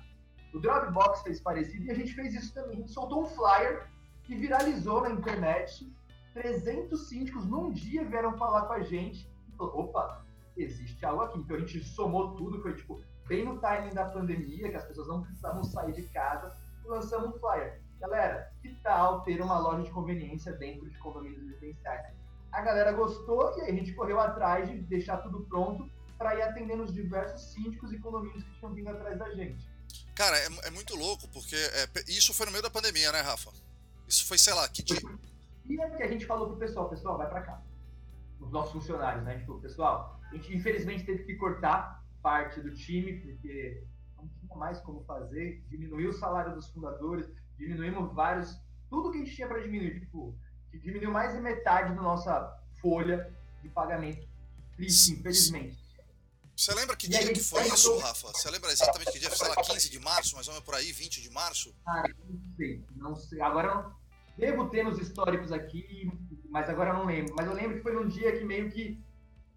O Dropbox fez parecido e a gente fez isso também. A gente soltou um flyer que viralizou na internet 300 síndicos num dia vieram falar com a gente. Falou, Opa, existe algo aqui. Então a gente somou tudo, foi tipo, bem no timing da pandemia, que as pessoas não precisavam sair de casa, lançamos um flyer. Galera, que tal ter uma loja de conveniência dentro de condomínios residenciais? A galera gostou e aí a gente correu atrás de deixar tudo pronto para ir atendendo os diversos síndicos e condomínios que tinham vindo atrás da gente. Cara, é, é muito louco, porque é, isso foi no meio da pandemia, né, Rafa? Isso foi, sei lá, que dia, e é que a gente falou pro pessoal, pessoal, vai para cá. Os nossos funcionários, né? A gente falou, pessoal, a gente infelizmente teve que cortar parte do time, porque não tinha mais como fazer, diminuiu o salário dos fundadores, diminuímos vários, tudo que a gente tinha para diminuir, tipo, diminuiu mais de metade da nossa folha de pagamento. Triste, infelizmente. Você lembra que dia que foi isso, Rafa? Você lembra exatamente que dia? Sei lá, 15 de março, mais ou menos por aí, 20 de março? Ah, não sei, não sei. Agora Devo ter nos históricos aqui, mas agora eu não lembro. Mas eu lembro que foi num dia que meio que.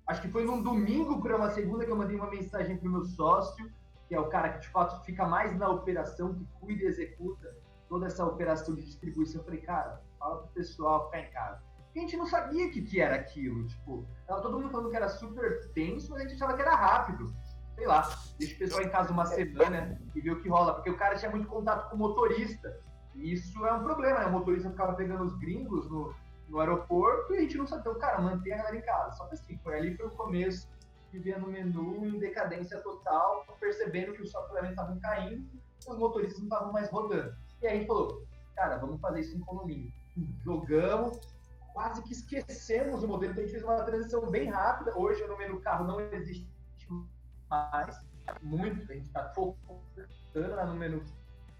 Acho que foi num domingo para uma segunda que eu mandei uma mensagem pro meu sócio, que é o cara que de fato fica mais na operação, que cuida e executa toda essa operação de distribuição. Eu falei, cara, fala pro pessoal ficar em casa. E a gente não sabia o que, que era aquilo. Tipo, todo mundo falando que era super tenso, mas a gente achava que era rápido. Sei lá, deixa o pessoal em casa uma semana e ver o que rola. Porque o cara tinha muito contato com o motorista. E isso é um problema, né? O motorista ficava pegando os gringos no, no aeroporto e a gente não sabia. Então, cara, manter a galera em casa. Só que assim, foi ali foi o começo, vivia no menu em decadência total, percebendo que os faturamento estavam caindo, os motoristas não estavam mais rodando. E aí a gente falou, cara, vamos fazer isso em condomínio. Jogamos, quase que esquecemos o modelo, então a gente fez uma transição bem rápida. Hoje o número carro não existe mais, muito, a gente está focando no menu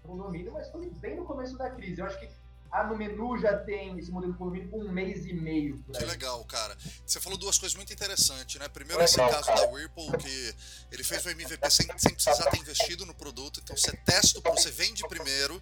condomínio, mas foi bem no começo da crise. Eu acho que a no menu já tem esse modelo de condomínio por um mês e meio. Que legal, cara. Você falou duas coisas muito interessantes, né? Primeiro, esse caso da Whirlpool, que ele fez o MVP sem, sem precisar ter investido no produto. Então, você testa, você vende primeiro,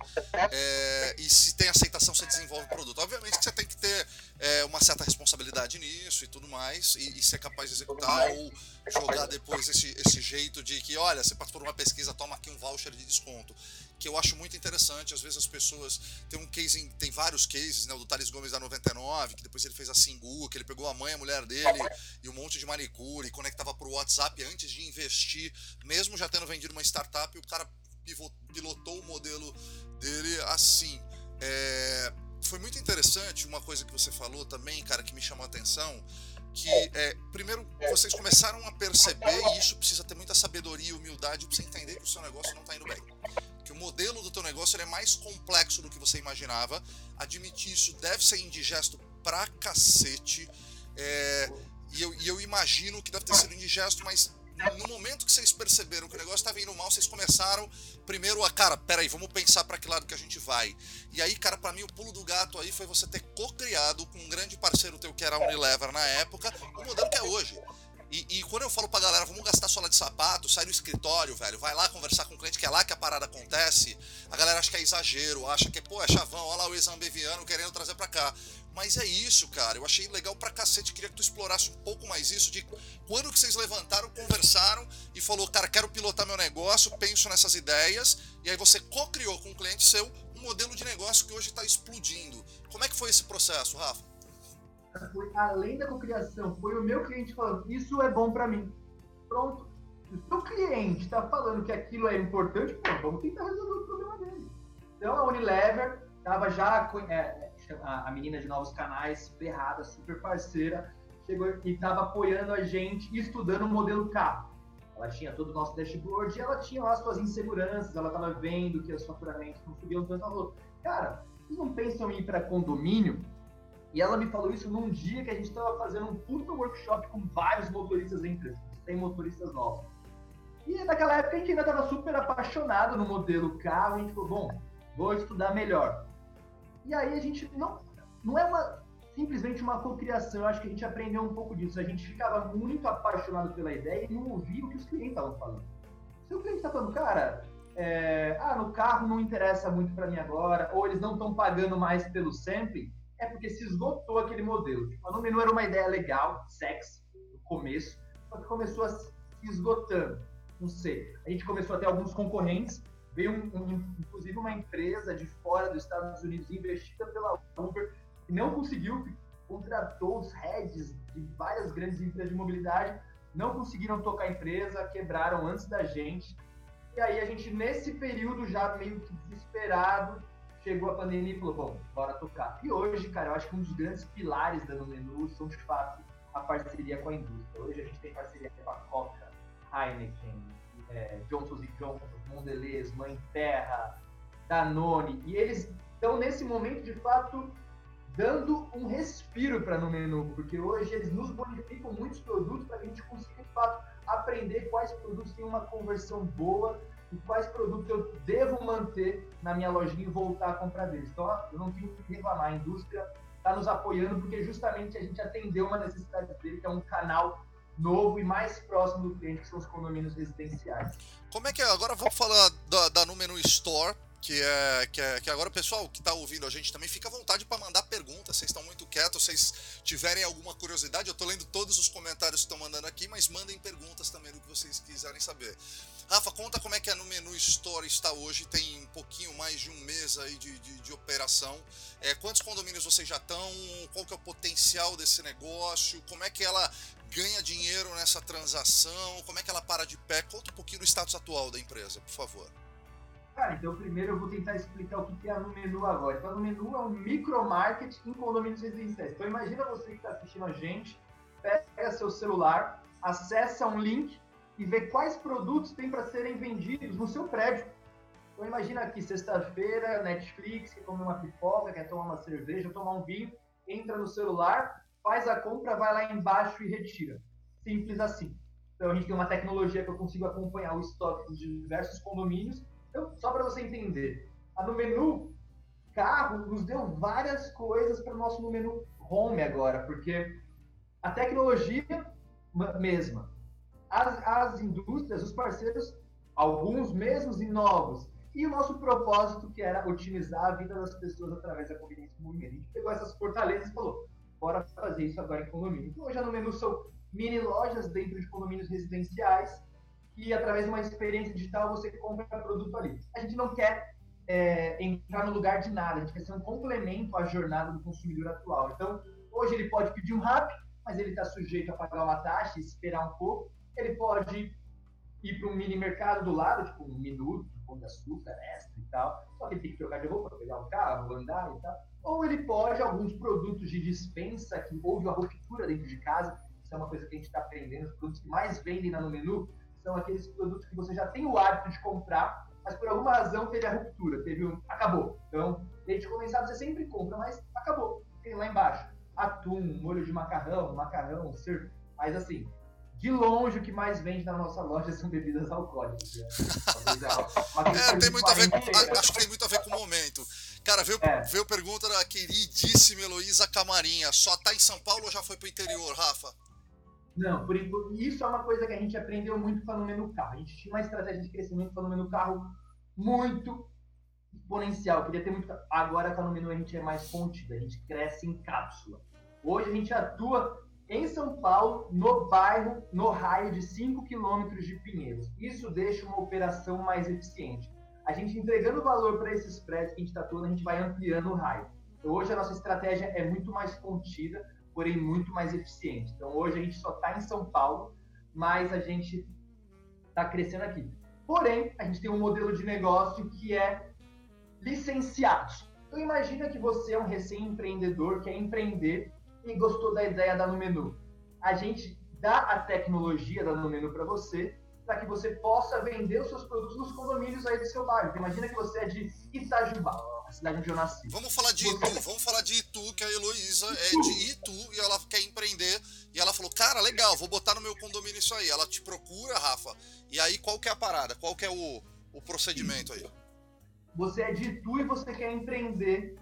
é, e se tem aceitação, você desenvolve o produto. Obviamente que você tem que ter é, uma certa responsabilidade nisso e tudo mais, e, e ser capaz de executar ou jogar depois esse, esse jeito de que, olha, você participou de uma pesquisa, toma aqui um voucher de desconto que eu acho muito interessante. Às vezes as pessoas. Tem um case, tem vários cases, né? O do Thales Gomes da 99, que depois ele fez a Singu, que ele pegou a mãe, a mulher dele e um monte de manicure, e conectava pro WhatsApp antes de investir, mesmo já tendo vendido uma startup, o cara pilotou o modelo dele assim. É, foi muito interessante uma coisa que você falou também, cara, que me chamou a atenção. Que é, primeiro vocês começaram a perceber, e isso precisa ter muita sabedoria e humildade para você entender que o seu negócio não está indo bem que o modelo do teu negócio é mais complexo do que você imaginava. Admitir isso deve ser indigesto pra cacete. É, e, eu, e eu imagino que deve ter sido indigesto, mas no momento que vocês perceberam que o negócio estava indo mal, vocês começaram primeiro a, cara, peraí, vamos pensar para que lado que a gente vai. E aí, cara, para mim o pulo do gato aí foi você ter co-criado com um grande parceiro teu que era a Unilever na época, o modelo que é hoje. E, e, quando eu falo pra galera, vamos gastar sola de sapato, sai do escritório, velho, vai lá conversar com o cliente, que é lá que a parada acontece, a galera acha que é exagero, acha que, pô, é chavão, olha lá o ex-ambeviano querendo trazer pra cá. Mas é isso, cara, eu achei legal pra cacete, queria que tu explorasse um pouco mais isso, de quando que vocês levantaram, conversaram e falou, cara, quero pilotar meu negócio, penso nessas ideias, e aí você co-criou com o cliente seu um modelo de negócio que hoje está explodindo. Como é que foi esse processo, Rafa? foi além da cocriação, foi o meu cliente falando, isso é bom para mim. Pronto. Se o cliente está falando que aquilo é importante, pô, vamos tentar resolver o problema dele. Então a Unilever estava já é, a, menina de novos canais, ferrada, super parceira, chegou e estava apoiando a gente estudando o modelo K. Ela tinha todo o nosso dashboard e ela tinha lá suas inseguranças, ela estava vendo que os faturamentos não subiam tanto. Ela falou, cara, vocês não pensam em ir para condomínio? E ela me falou isso num dia que a gente estava fazendo um puta workshop com vários motoristas em empresa. Tem motoristas novos. E naquela época a gente ainda estava super apaixonado no modelo carro. A gente falou, bom, vou estudar melhor. E aí a gente não, não é uma, simplesmente uma cocriação. Eu acho que a gente aprendeu um pouco disso. A gente ficava muito apaixonado pela ideia e não ouvia o que os clientes estavam falando. Se o cliente está falando, cara, é, ah, no carro não interessa muito para mim agora, ou eles não estão pagando mais pelo sampling, é porque se esgotou aquele modelo. Tipo, no menu era uma ideia legal, sexy, no começo, só que começou a se esgotando. Não sei. A gente começou a ter alguns concorrentes, veio um, um, inclusive uma empresa de fora dos Estados Unidos investida pela Uber, que não conseguiu, contratou os heads de várias grandes empresas de mobilidade, não conseguiram tocar a empresa, quebraram antes da gente. E aí a gente, nesse período, já meio que desesperado, chegou a pandemia e falou, bom, bora tocar. E hoje, cara, eu acho que um dos grandes pilares da Menu são, de fato, a parceria com a indústria. Hoje a gente tem parceria com a Coca, Heineken, é, Johnson Johnson, Mondelez, Mãe Terra, Danone, e eles estão nesse momento, de fato, dando um respiro para no menu, porque hoje eles nos bonificam muitos produtos para a gente conseguir, de fato, aprender quais produtos têm uma conversão boa e quais produtos eu devo manter na minha lojinha e voltar a comprar deles. Então, eu não tenho que reclamar. A indústria está nos apoiando porque justamente a gente atendeu uma necessidade dele, que é um canal novo e mais próximo do cliente, que são os condomínios residenciais. Como é que é? Agora vamos falar da, da Número Store, que é, que é que agora o pessoal que está ouvindo a gente também fica à vontade para mandar perguntas. Vocês estão muito quietos, vocês tiverem alguma curiosidade, eu estou lendo todos os comentários que estão mandando aqui, mas mandem perguntas também do que vocês quiserem saber. Rafa, conta como é que é no menu Store está hoje, tem um pouquinho mais de um mês aí de, de, de operação. É, quantos condomínios vocês já estão? Qual que é o potencial desse negócio? Como é que ela ganha dinheiro nessa transação? Como é que ela para de pé? Conta um pouquinho do status atual da empresa, por favor. Cara, então primeiro eu vou tentar explicar o que é no menu agora. Então, no menu é um micromarket em condomínios residenciais. Então, imagina você que está assistindo a gente, pega seu celular, acessa um link e vê quais produtos tem para serem vendidos no seu prédio. Então, imagina aqui, sexta-feira, Netflix, quer comer uma pipoca, quer tomar uma cerveja, tomar um vinho, entra no celular, faz a compra, vai lá embaixo e retira. Simples assim. Então, a gente tem uma tecnologia que eu consigo acompanhar o estoque dos diversos condomínios então, só para você entender, a no menu carro nos deu várias coisas para o nosso no menu home agora, porque a tecnologia mesma, as, as indústrias, os parceiros, alguns mesmos e novos, e o nosso propósito que era otimizar a vida das pessoas através da conveniência do movimento. A gente pegou essas fortalezas e falou, bora fazer isso agora em condomínio. Então, hoje no menu são mini lojas dentro de condomínios residenciais, que através de uma experiência digital você compra produto ali. A gente não quer é, entrar no lugar de nada, a gente quer ser um complemento à jornada do consumidor atual. Então, hoje ele pode pedir um RAP, mas ele está sujeito a pagar uma taxa e esperar um pouco. Ele pode ir para um mini mercado do lado, tipo um minuto, pão de açúcar, extra e tal. Só que ele tem que trocar de roupa, pegar um carro, andar e tal. Ou ele pode, alguns produtos de dispensa, que houve uma ruptura dentro de casa, isso é uma coisa que a gente está aprendendo, os produtos que mais vendem no menu são aqueles produtos que você já tem o hábito de comprar, mas por alguma razão teve a ruptura, teve um. acabou. Então, leite condensado você sempre compra, mas acabou. Tem lá embaixo. Atum, molho de macarrão, macarrão, ser. Mas assim, de longe o que mais vende na nossa loja são bebidas alcoólicas. Né? é, tem muito a ver com, acho que tem muito a ver com o momento. Cara, veio, é. veio pergunta da queridíssima Heloísa Camarinha. Só tá em São Paulo ou já foi pro interior, Rafa? Não, por isso é uma coisa que a gente aprendeu muito falando no carro. A gente tinha uma estratégia de crescimento falando no carro muito exponencial. Queria ter muito. Agora com a menu a gente é mais contida, a gente cresce em cápsula. Hoje a gente atua em São Paulo, no bairro, no raio de 5 quilômetros de Pinheiros. Isso deixa uma operação mais eficiente. A gente entregando valor para esses prédios que a gente está atuando, a gente vai ampliando o raio. Então, hoje a nossa estratégia é muito mais contida porém muito mais eficiente. Então hoje a gente só está em São Paulo, mas a gente está crescendo aqui. Porém, a gente tem um modelo de negócio que é licenciados. Então imagina que você é um recém-empreendedor, quer empreender e gostou da ideia da Numenu. A gente dá a tecnologia da Numenu para você, para que você possa vender os seus produtos nos condomínios aí do seu bairro. Então, imagina que você é de Itajubá a cidade onde eu nasci. Vamos falar de Itu, vamos falar de Itu, que a Heloísa é de Itu e ela quer empreender. E ela falou, cara, legal, vou botar no meu condomínio isso aí. Ela te procura, Rafa. E aí, qual que é a parada? Qual que é o, o procedimento aí? Você é de Itu e você quer empreender,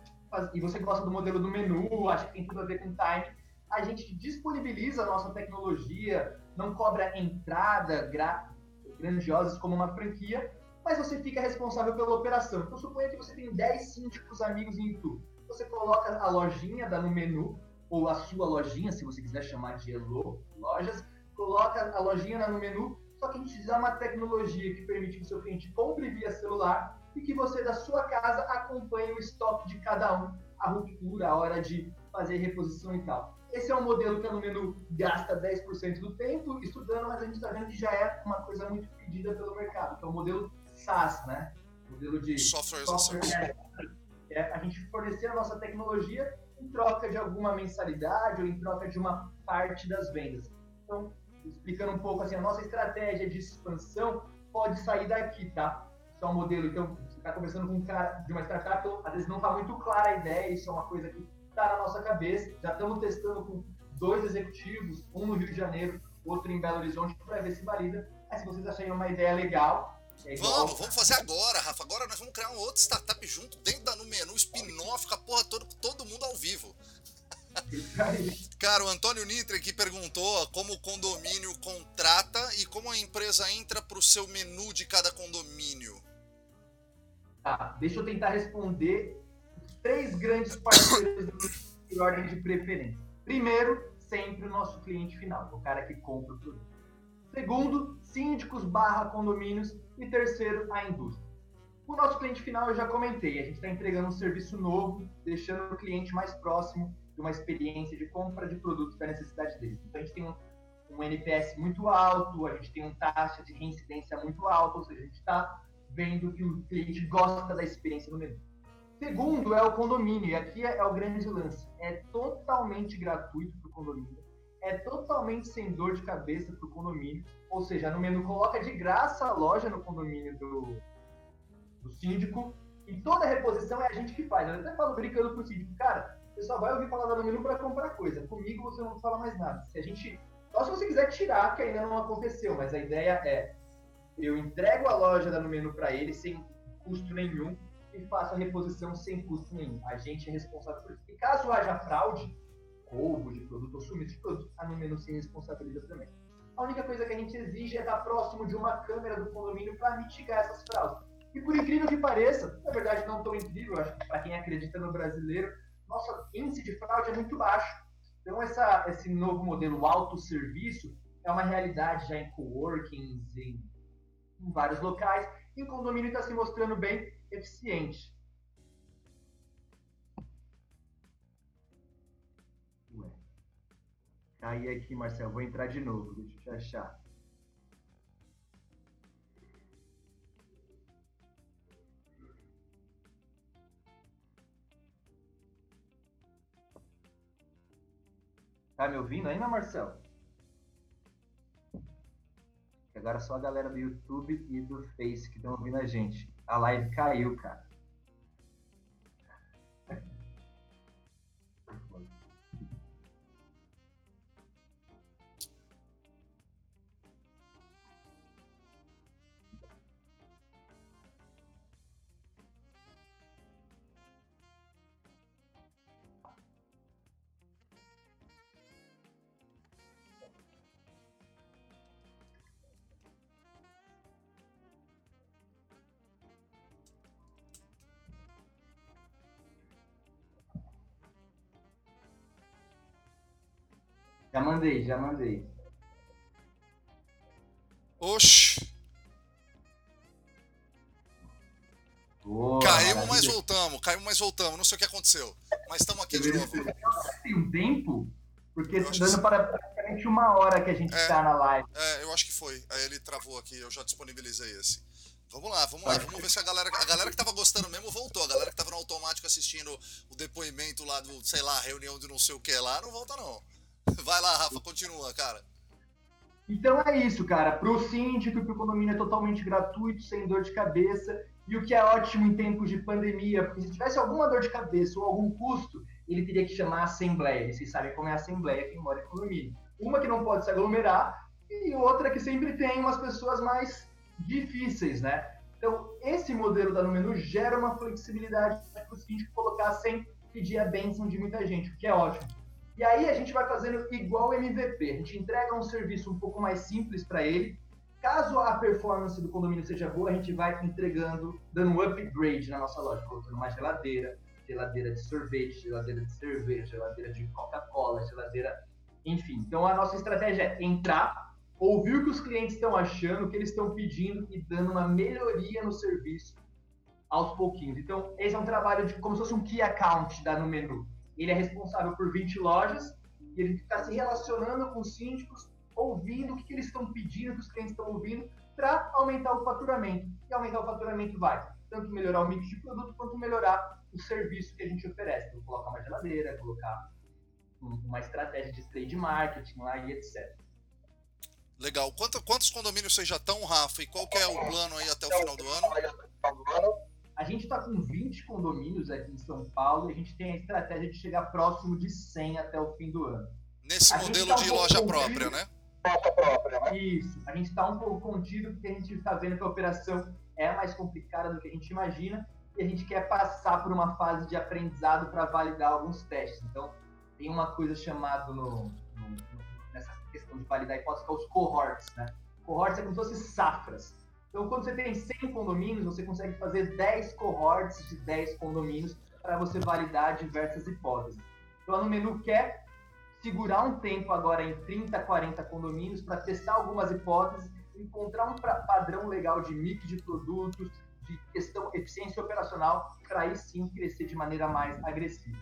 e você gosta do modelo do menu, acha que tem tudo a ver com time. A gente disponibiliza a nossa tecnologia, não cobra entrada grandiosas como uma franquia, mas você fica responsável pela operação. Então, suponha que você tem 10 síndicos amigos em Itu. Você coloca a lojinha da no menu, ou a sua lojinha, se você quiser chamar de Elo Lojas, coloca a lojinha no menu, só que a gente dá uma tecnologia que permite que o seu cliente compre via celular e que você, da sua casa, acompanhe o estoque de cada um, a ruptura, a hora de fazer reposição e tal. Esse é um modelo que a Numenu gasta 10% do tempo estudando, mas a gente está vendo que já é uma coisa muito pedida pelo mercado, que é o modelo SaaS, né? Modelo de software, software é, a gente fornecer a nossa tecnologia em troca de alguma mensalidade ou em troca de uma parte das vendas. Então, explicando um pouco assim, a nossa estratégia de expansão pode sair daqui, tá? Isso é um modelo, então, você está conversando com um cara de uma startup, então, às vezes não está muito clara a ideia, isso é uma coisa que está na nossa cabeça. Já estamos testando com dois executivos, um no Rio de Janeiro, outro em Belo Horizonte, para ver se valida. Mas se vocês acharem uma ideia legal, é vamos, vamos fazer agora, Rafa. Agora nós vamos criar um outro startup junto, dentro da no menu, spin-off, com a porra toda, todo mundo ao vivo. Cara, o Antônio Nitre aqui perguntou como o condomínio contrata e como a empresa entra para o seu menu de cada condomínio. Tá, deixa eu tentar responder três grandes parceiros por ordem de preferência. Primeiro, sempre o nosso cliente final, o cara que compra o produto. Segundo, síndicos barra condomínios. E terceiro, a indústria. O nosso cliente final eu já comentei, a gente está entregando um serviço novo, deixando o cliente mais próximo de uma experiência de compra de produtos da necessidade dele. Então a gente tem um, um NPS muito alto, a gente tem uma taxa de reincidência muito alta, ou seja, a gente está vendo que o cliente gosta da experiência no menu. Segundo é o condomínio, e aqui é, é o grande lance. É totalmente gratuito para o condomínio, é totalmente sem dor de cabeça para o condomínio, ou seja, no menu coloca de graça a loja no condomínio do, do síndico, e toda a reposição é a gente que faz. Eu até falo brincando pro síndico, cara, você só vai ouvir falar da menu para comprar coisa. Comigo você não fala mais nada. Se a gente. Só se você quiser tirar, que ainda não aconteceu, mas a ideia é eu entrego a loja da menu para ele sem custo nenhum e faço a reposição sem custo nenhum. A gente é responsável por isso. E caso haja fraude, roubo de produto ou sumiço de produto, a menu se responsabiliza também. A única coisa que a gente exige é estar próximo de uma câmera do condomínio para mitigar essas fraudes. E por incrível que pareça, na verdade não tão incrível, acho que para quem acredita no brasileiro, nosso índice de fraude é muito baixo. Então, essa, esse novo modelo autosserviço é uma realidade já em coworkings, em, em vários locais, e o condomínio está se mostrando bem eficiente. Caí aqui, Marcelo. Vou entrar de novo. Deixa eu achar. Tá me ouvindo ainda, Marcelo? Agora só a galera do YouTube e do Face que estão ouvindo a gente. A live caiu, cara. Mandei, já mandei. Oxi. Boa, caímos, mas voltamos. Caímos, mas voltamos. Não sei o que aconteceu. Mas estamos aqui de novo. Um tempo? Porque tá dando para praticamente uma hora que a gente está é, na live. É, eu acho que foi. Aí ele travou aqui, eu já disponibilizei esse. Vamos lá, vamos lá, vamos ver se a galera. A galera que tava gostando mesmo voltou. A galera que tava no automático assistindo o depoimento lá do, sei lá, reunião de não sei o que lá, não volta não. Vai lá, Rafa, continua, cara. Então é isso, cara. Para o síndico e para o condomínio é totalmente gratuito, sem dor de cabeça. E o que é ótimo em tempos de pandemia, porque se tivesse alguma dor de cabeça ou algum custo, ele teria que chamar a assembleia. E vocês sabem como é a assembleia quem mora em condomínio. Uma que não pode se aglomerar e outra que sempre tem umas pessoas mais difíceis, né? Então, esse modelo da Número gera uma flexibilidade para o síndico colocar sem pedir a bênção de muita gente, o que é ótimo. E aí a gente vai fazendo igual MVP. A gente entrega um serviço um pouco mais simples para ele. Caso a performance do condomínio seja boa, a gente vai entregando, dando um upgrade na nossa loja, colocando uma geladeira, geladeira de sorvete, geladeira de cerveja, geladeira de Coca-Cola, geladeira, enfim. Então a nossa estratégia é entrar, ouvir o que os clientes estão achando, o que eles estão pedindo e dando uma melhoria no serviço aos pouquinhos. Então, esse é um trabalho de como se fosse um key account da no menu ele é responsável por 20 lojas e ele está se relacionando com os síndicos, ouvindo o que, que eles estão pedindo, o que os clientes estão ouvindo, para aumentar o faturamento. E aumentar o faturamento vai tanto melhorar o mix de produto quanto melhorar o serviço que a gente oferece. Então, colocar uma geladeira, colocar uma estratégia de trade marketing lá e etc. Legal. Quanto, quantos condomínios vocês já estão, Rafa? E qual que é o plano aí até o final do ano? A gente está com 20 condomínios aqui em São Paulo e a gente tem a estratégia de chegar próximo de 100 até o fim do ano. Nesse a modelo tá de loja própria, né? Loja própria, né? Isso. A gente está um pouco contido porque a gente está vendo que a operação é mais complicada do que a gente imagina e a gente quer passar por uma fase de aprendizado para validar alguns testes. Então, tem uma coisa chamada no, no, nessa questão de validar hipóteses que é os cohorts, né? Cohorts é como se fossem safras. Então, quando você tem 100 condomínios, você consegue fazer 10 cohorts de 10 condomínios para você validar diversas hipóteses. Então, a Numenu quer segurar um tempo agora em 30, 40 condomínios para testar algumas hipóteses, encontrar um padrão legal de mix de produtos, de questão eficiência operacional, para aí sim crescer de maneira mais agressiva.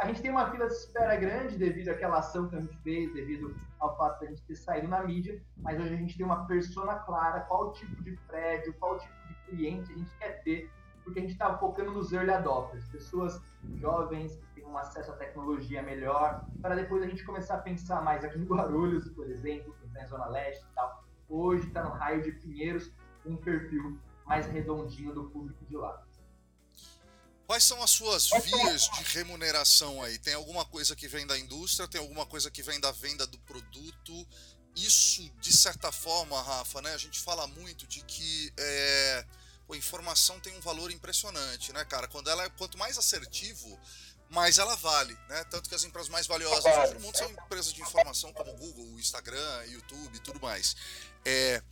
A gente tem uma fila de espera grande devido àquela ação que a gente fez, devido ao fato de a gente ter saído na mídia, mas hoje a gente tem uma persona clara, qual tipo de prédio, qual tipo de cliente a gente quer ter, porque a gente está focando nos early adopters, pessoas jovens que têm um acesso à tecnologia melhor, para depois a gente começar a pensar mais aqui em Guarulhos, por exemplo, na Zona Leste e tal. Hoje está no raio de Pinheiros, um perfil mais redondinho do público de lá. Quais são as suas vias de remuneração aí? Tem alguma coisa que vem da indústria? Tem alguma coisa que vem da venda do produto? Isso, de certa forma, Rafa, né? A gente fala muito de que é, a informação tem um valor impressionante, né, cara? Quando ela é, quanto mais assertivo, mais ela vale, né? Tanto que as empresas mais valiosas no mundo são empresas de informação como Google, Instagram, YouTube e tudo mais. É,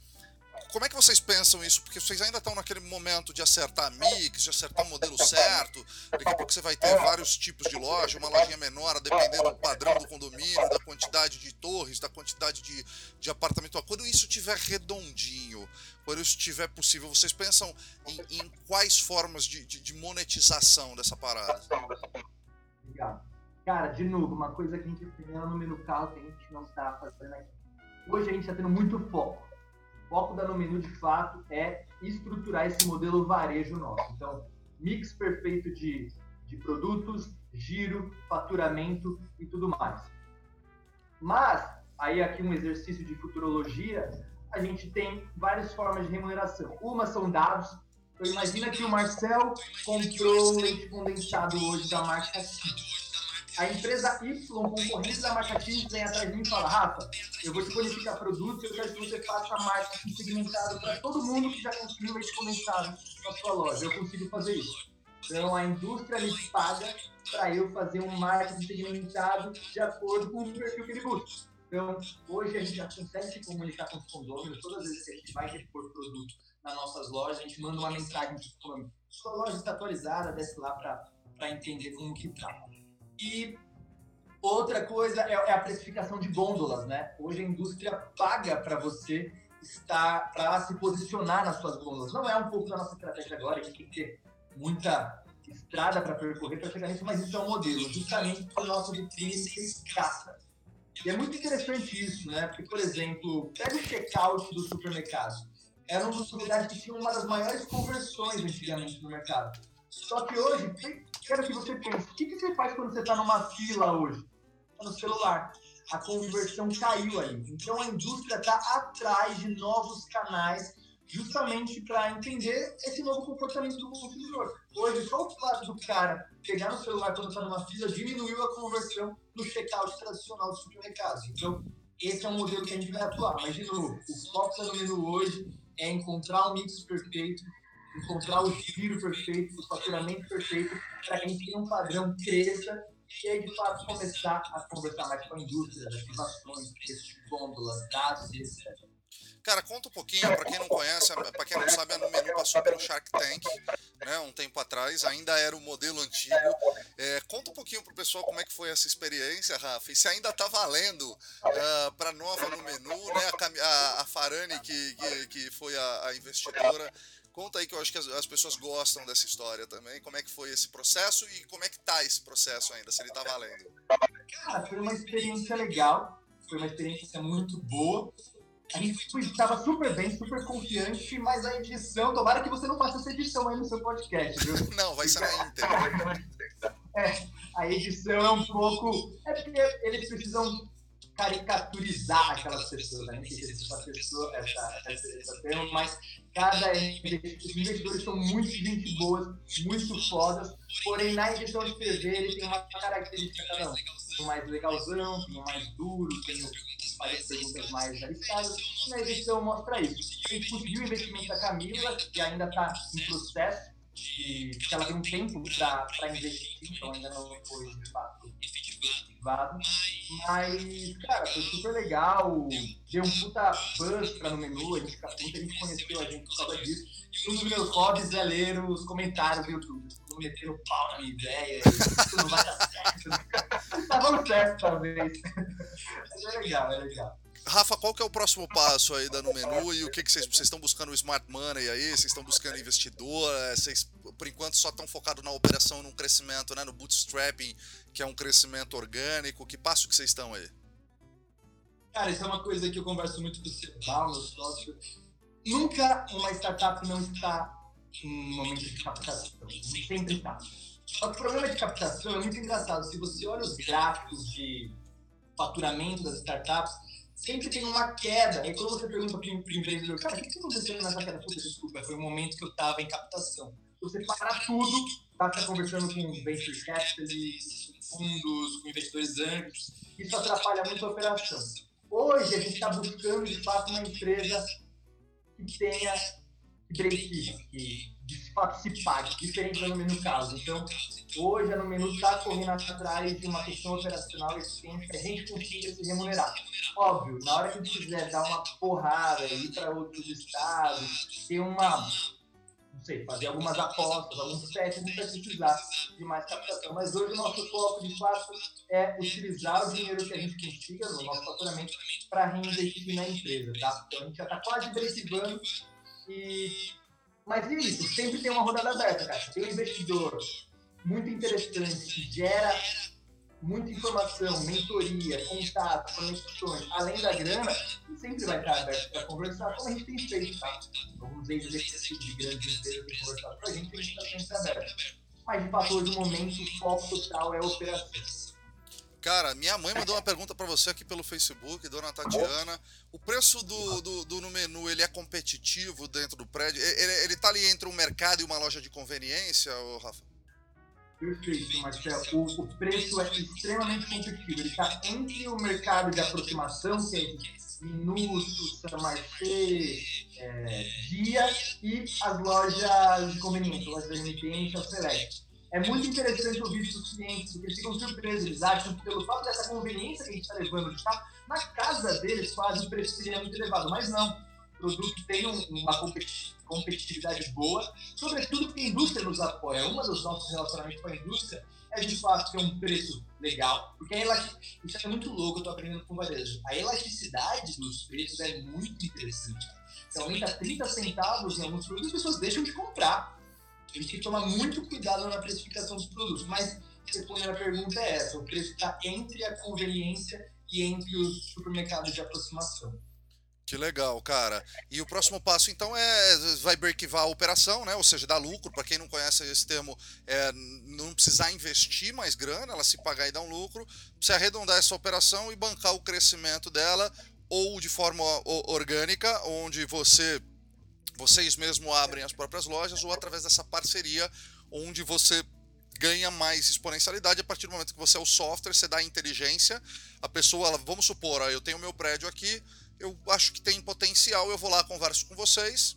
como é que vocês pensam isso? Porque vocês ainda estão naquele momento de acertar mix, de acertar o modelo certo. Daqui a pouco você vai ter vários tipos de loja, uma lojinha menor, a depender do padrão do condomínio, da quantidade de torres, da quantidade de, de apartamento. Quando isso estiver redondinho, quando isso estiver possível, vocês pensam em, em quais formas de, de, de, monetização dessa parada? Legal. Cara, de novo, uma coisa que a gente tem no número carro que a gente não está fazendo aqui. Hoje a gente está tendo muito foco foco da No Menu, de fato, é estruturar esse modelo varejo nosso. Então, mix perfeito de, de produtos, giro, faturamento e tudo mais. Mas, aí aqui um exercício de futurologia, a gente tem várias formas de remuneração. Uma são dados. Então, imagina que o Marcel comprou leite condensado hoje da marca X a empresa Y, concorrente da X, vem atrás de mim e fala, Rafa, eu vou te bonificar produtos, eu quero que você faça marketing segmentado para todo mundo que já consumiu leite condensado na sua loja. Eu consigo fazer isso. Então, a indústria me paga para eu fazer um marketing segmentado de acordo com o perfil que ele busca. Então, hoje a gente já consegue se comunicar com os condôminos. Todas as vezes que a gente vai repor produto nas nossas lojas, a gente manda uma mensagem de condômino. Sua loja está atualizada, desce lá para entender como que está. E outra coisa é, é a precificação de gôndolas, né? Hoje a indústria paga para você estar, para se posicionar nas suas gôndolas. Não é um pouco da nossa estratégia agora, a gente tem que ter muita estrada para percorrer para chegar nisso, mas isso é um modelo, justamente para o nosso vitrine ser escassa. E é muito interessante isso, né? Porque, por exemplo, pega o checkout do supermercado. Era um dos lugares que tinha uma das maiores conversões antigamente no mercado. Só que hoje, quero que você pense, o que, que você faz quando você está numa fila hoje? Está no celular. A conversão caiu aí. Então a indústria está atrás de novos canais justamente para entender esse novo comportamento do consumidor. Hoje, só o fato do cara pegar no celular quando está numa fila diminuiu a conversão no checkout tradicional dos supermercados. Então, esse é um modelo que a gente vai atuar. Mas, de novo, o foco do menu hoje é encontrar um mix perfeito encontrar o giro perfeito, o faturamento perfeito, para que a gente tenha um padrão cresça e aí, de fato, começar a conversar mais com a indústria, ativações, gôndolas, dados, etc. Cara, conta um pouquinho, para quem não conhece, para quem não sabe, a Numenu passou pelo Shark Tank, né, um tempo atrás, ainda era o modelo antigo. É, conta um pouquinho pro pessoal como é que foi essa experiência, Rafa, e se ainda tá valendo uh, ah, para nova Numenu, né, a, a, a Farani, que, que, que foi a, a investidora, Conta aí que eu acho que as, as, pessoas gostam dessa história também. Como é que foi esse processo e como é que tá esse processo ainda, se ele tá valendo? Cara, foi uma experiência legal, foi uma experiência muito boa. A gente estava super bem, super confiante, mas a edição, tomara que você não faça essa edição aí no seu podcast, viu? Não, vai ser na íntegra. É, a edição é um pouco. É porque eles precisam caricaturizar aquelas pessoas, né? Não sei se essa pessoa, essa, essa, essa termo, mas cada os investidores são muito gente boas, muito fodas, porém na edição de TV ele tem uma característica cada um. Tem mais legalzão, tem mais duro, tem várias perguntas mais arriscadas, e na edição mostra isso. Gente conseguiu o investimento da Camila, que ainda está em processo, e que ela tem um tempo para investir, então ainda não foi de fato incentivado. Mas, cara, foi super legal. Deu um puta buzz pra no menu. A gente, muita gente conheceu a gente por causa disso. Um dos meus hobbies é ler os comentários do YouTube. Todo metendo pau na minha ideia. Isso não vai dar certo. tá dando certo, talvez. Mas é legal, é legal. Rafa, qual que é o próximo passo aí da no menu e o que, que vocês, vocês estão buscando o smart money aí? Vocês estão buscando investidor? É, vocês, por enquanto, só estão focados na operação, num crescimento, né, no bootstrapping, que é um crescimento orgânico. Que passo que vocês estão aí? Cara, isso é uma coisa que eu converso muito com o Sebal, meu sócio. Nunca uma startup não está em momento de captação. Sempre está. Só que o problema de captação é muito engraçado. Se você olha os gráficos de faturamento das startups, sempre tem uma queda. E quando você pergunta para o empreendedor, cara, o que está acontecendo nessa queda? Puta, desculpa, foi o momento que eu estava em captação. Você para tudo, está conversando com venture capitalists, fundos, com investidores anjos, isso atrapalha muito a operação. Hoje a gente está buscando de fato uma empresa que tenha break que de pague, diferente do menu caso. Então, hoje a menu está correndo atrás de uma questão operacional eficiente que a gente consiga se remunerar. Óbvio, na hora que a gente quiser dar uma porrada, ir para outros estados, ter uma não sei, fazer algumas apostas, alguns testes, vai precisar de mais captação. Mas hoje o nosso foco, de fato, é utilizar o dinheiro que a gente consiga no nosso faturamento para reinvestir na empresa, tá? Então a gente já está quase breakivando e... Mas é isso, sempre tem uma rodada aberta, cara. Tem um investidor muito interessante que gera muita informação, mentoria, contato, conexões, além da grana, sempre vai estar aberto para conversar, como a gente tem feito, tá? Alguns ex-executivos de grandes empresas têm conversado com a gente, a gente está sempre aberto. Mas, de fato, hoje, o momento, o foco total é a operação. Cara, minha mãe mandou uma pergunta para você aqui pelo Facebook, dona Tatiana. O preço do, do, do, no menu, ele é competitivo dentro do prédio? Ele, ele tá ali entre um mercado e uma loja de conveniência, Rafa? Perfeito, Marcelo. O, o preço é extremamente competitivo. Ele está entre o mercado de aproximação, que é Minutos, Samarché, é, Dia, e as lojas de conveniência, lojas de remitência, Select. É muito interessante ouvir dos clientes, porque eles ficam surpresos. Eles acham que, pelo fato dessa conveniência que a gente está levando de estar na casa deles, quase o preço seria muito elevado. Mas não. O produto tem uma competitividade boa, sobretudo porque a indústria nos apoia. Um dos nossos relacionamentos com a indústria é de fato ter um preço legal, porque a isso é muito louco, eu estou aprendendo com. A elasticidade dos preços é muito interessante. Então, aumenta 30 centavos em alguns produtos, as pessoas deixam de comprar. Tem que tomar muito cuidado na precificação dos produtos, mas respondendo a pergunta é essa: o preço está entre a conveniência e entre os supermercados de aproximação. Que legal, cara. E o próximo passo, então, é vai breakivar a operação, né? Ou seja, dar lucro. Para quem não conhece esse termo, é não precisar investir mais grana, ela se pagar e dar um lucro. Você arredondar essa operação e bancar o crescimento dela, ou de forma orgânica, onde você vocês mesmo abrem as próprias lojas, ou através dessa parceria, onde você ganha mais exponencialidade a partir do momento que você é o software, você dá inteligência, a pessoa, ela, vamos supor, eu tenho meu prédio aqui, eu acho que tem potencial, eu vou lá, converso com vocês,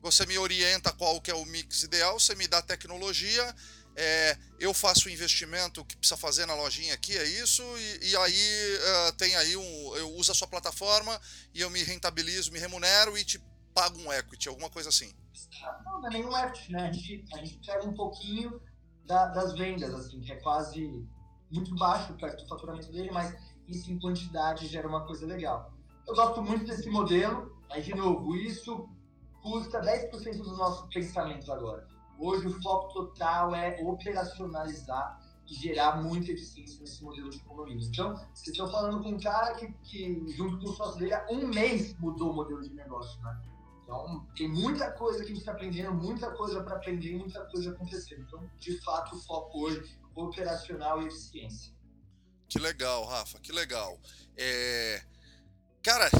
você me orienta qual que é o mix ideal, você me dá tecnologia, é, eu faço o investimento que precisa fazer na lojinha aqui, é isso, e, e aí uh, tem aí um. Eu uso a sua plataforma e eu me rentabilizo, me remunero e te pago um equity, alguma coisa assim. Não, não é nenhum equity, né? A gente, a gente pega um pouquinho da, das vendas, assim, que é quase muito baixo perto do faturamento dele, mas isso em quantidade gera uma coisa legal. Eu gosto muito desse modelo, mas, de novo, isso custa 10% do nosso pensamento agora. Hoje, o foco total é operacionalizar e gerar muita eficiência nesse modelo de economia. Então, vocês estão falando com um cara que, que junto com o sócio dele, há um mês mudou o modelo de negócio, né? Então, tem muita coisa que a gente está aprendendo, muita coisa para aprender, muita coisa acontecendo. Então, de fato, o foco hoje operacional e eficiência. Que legal, Rafa, que legal. É... Cara,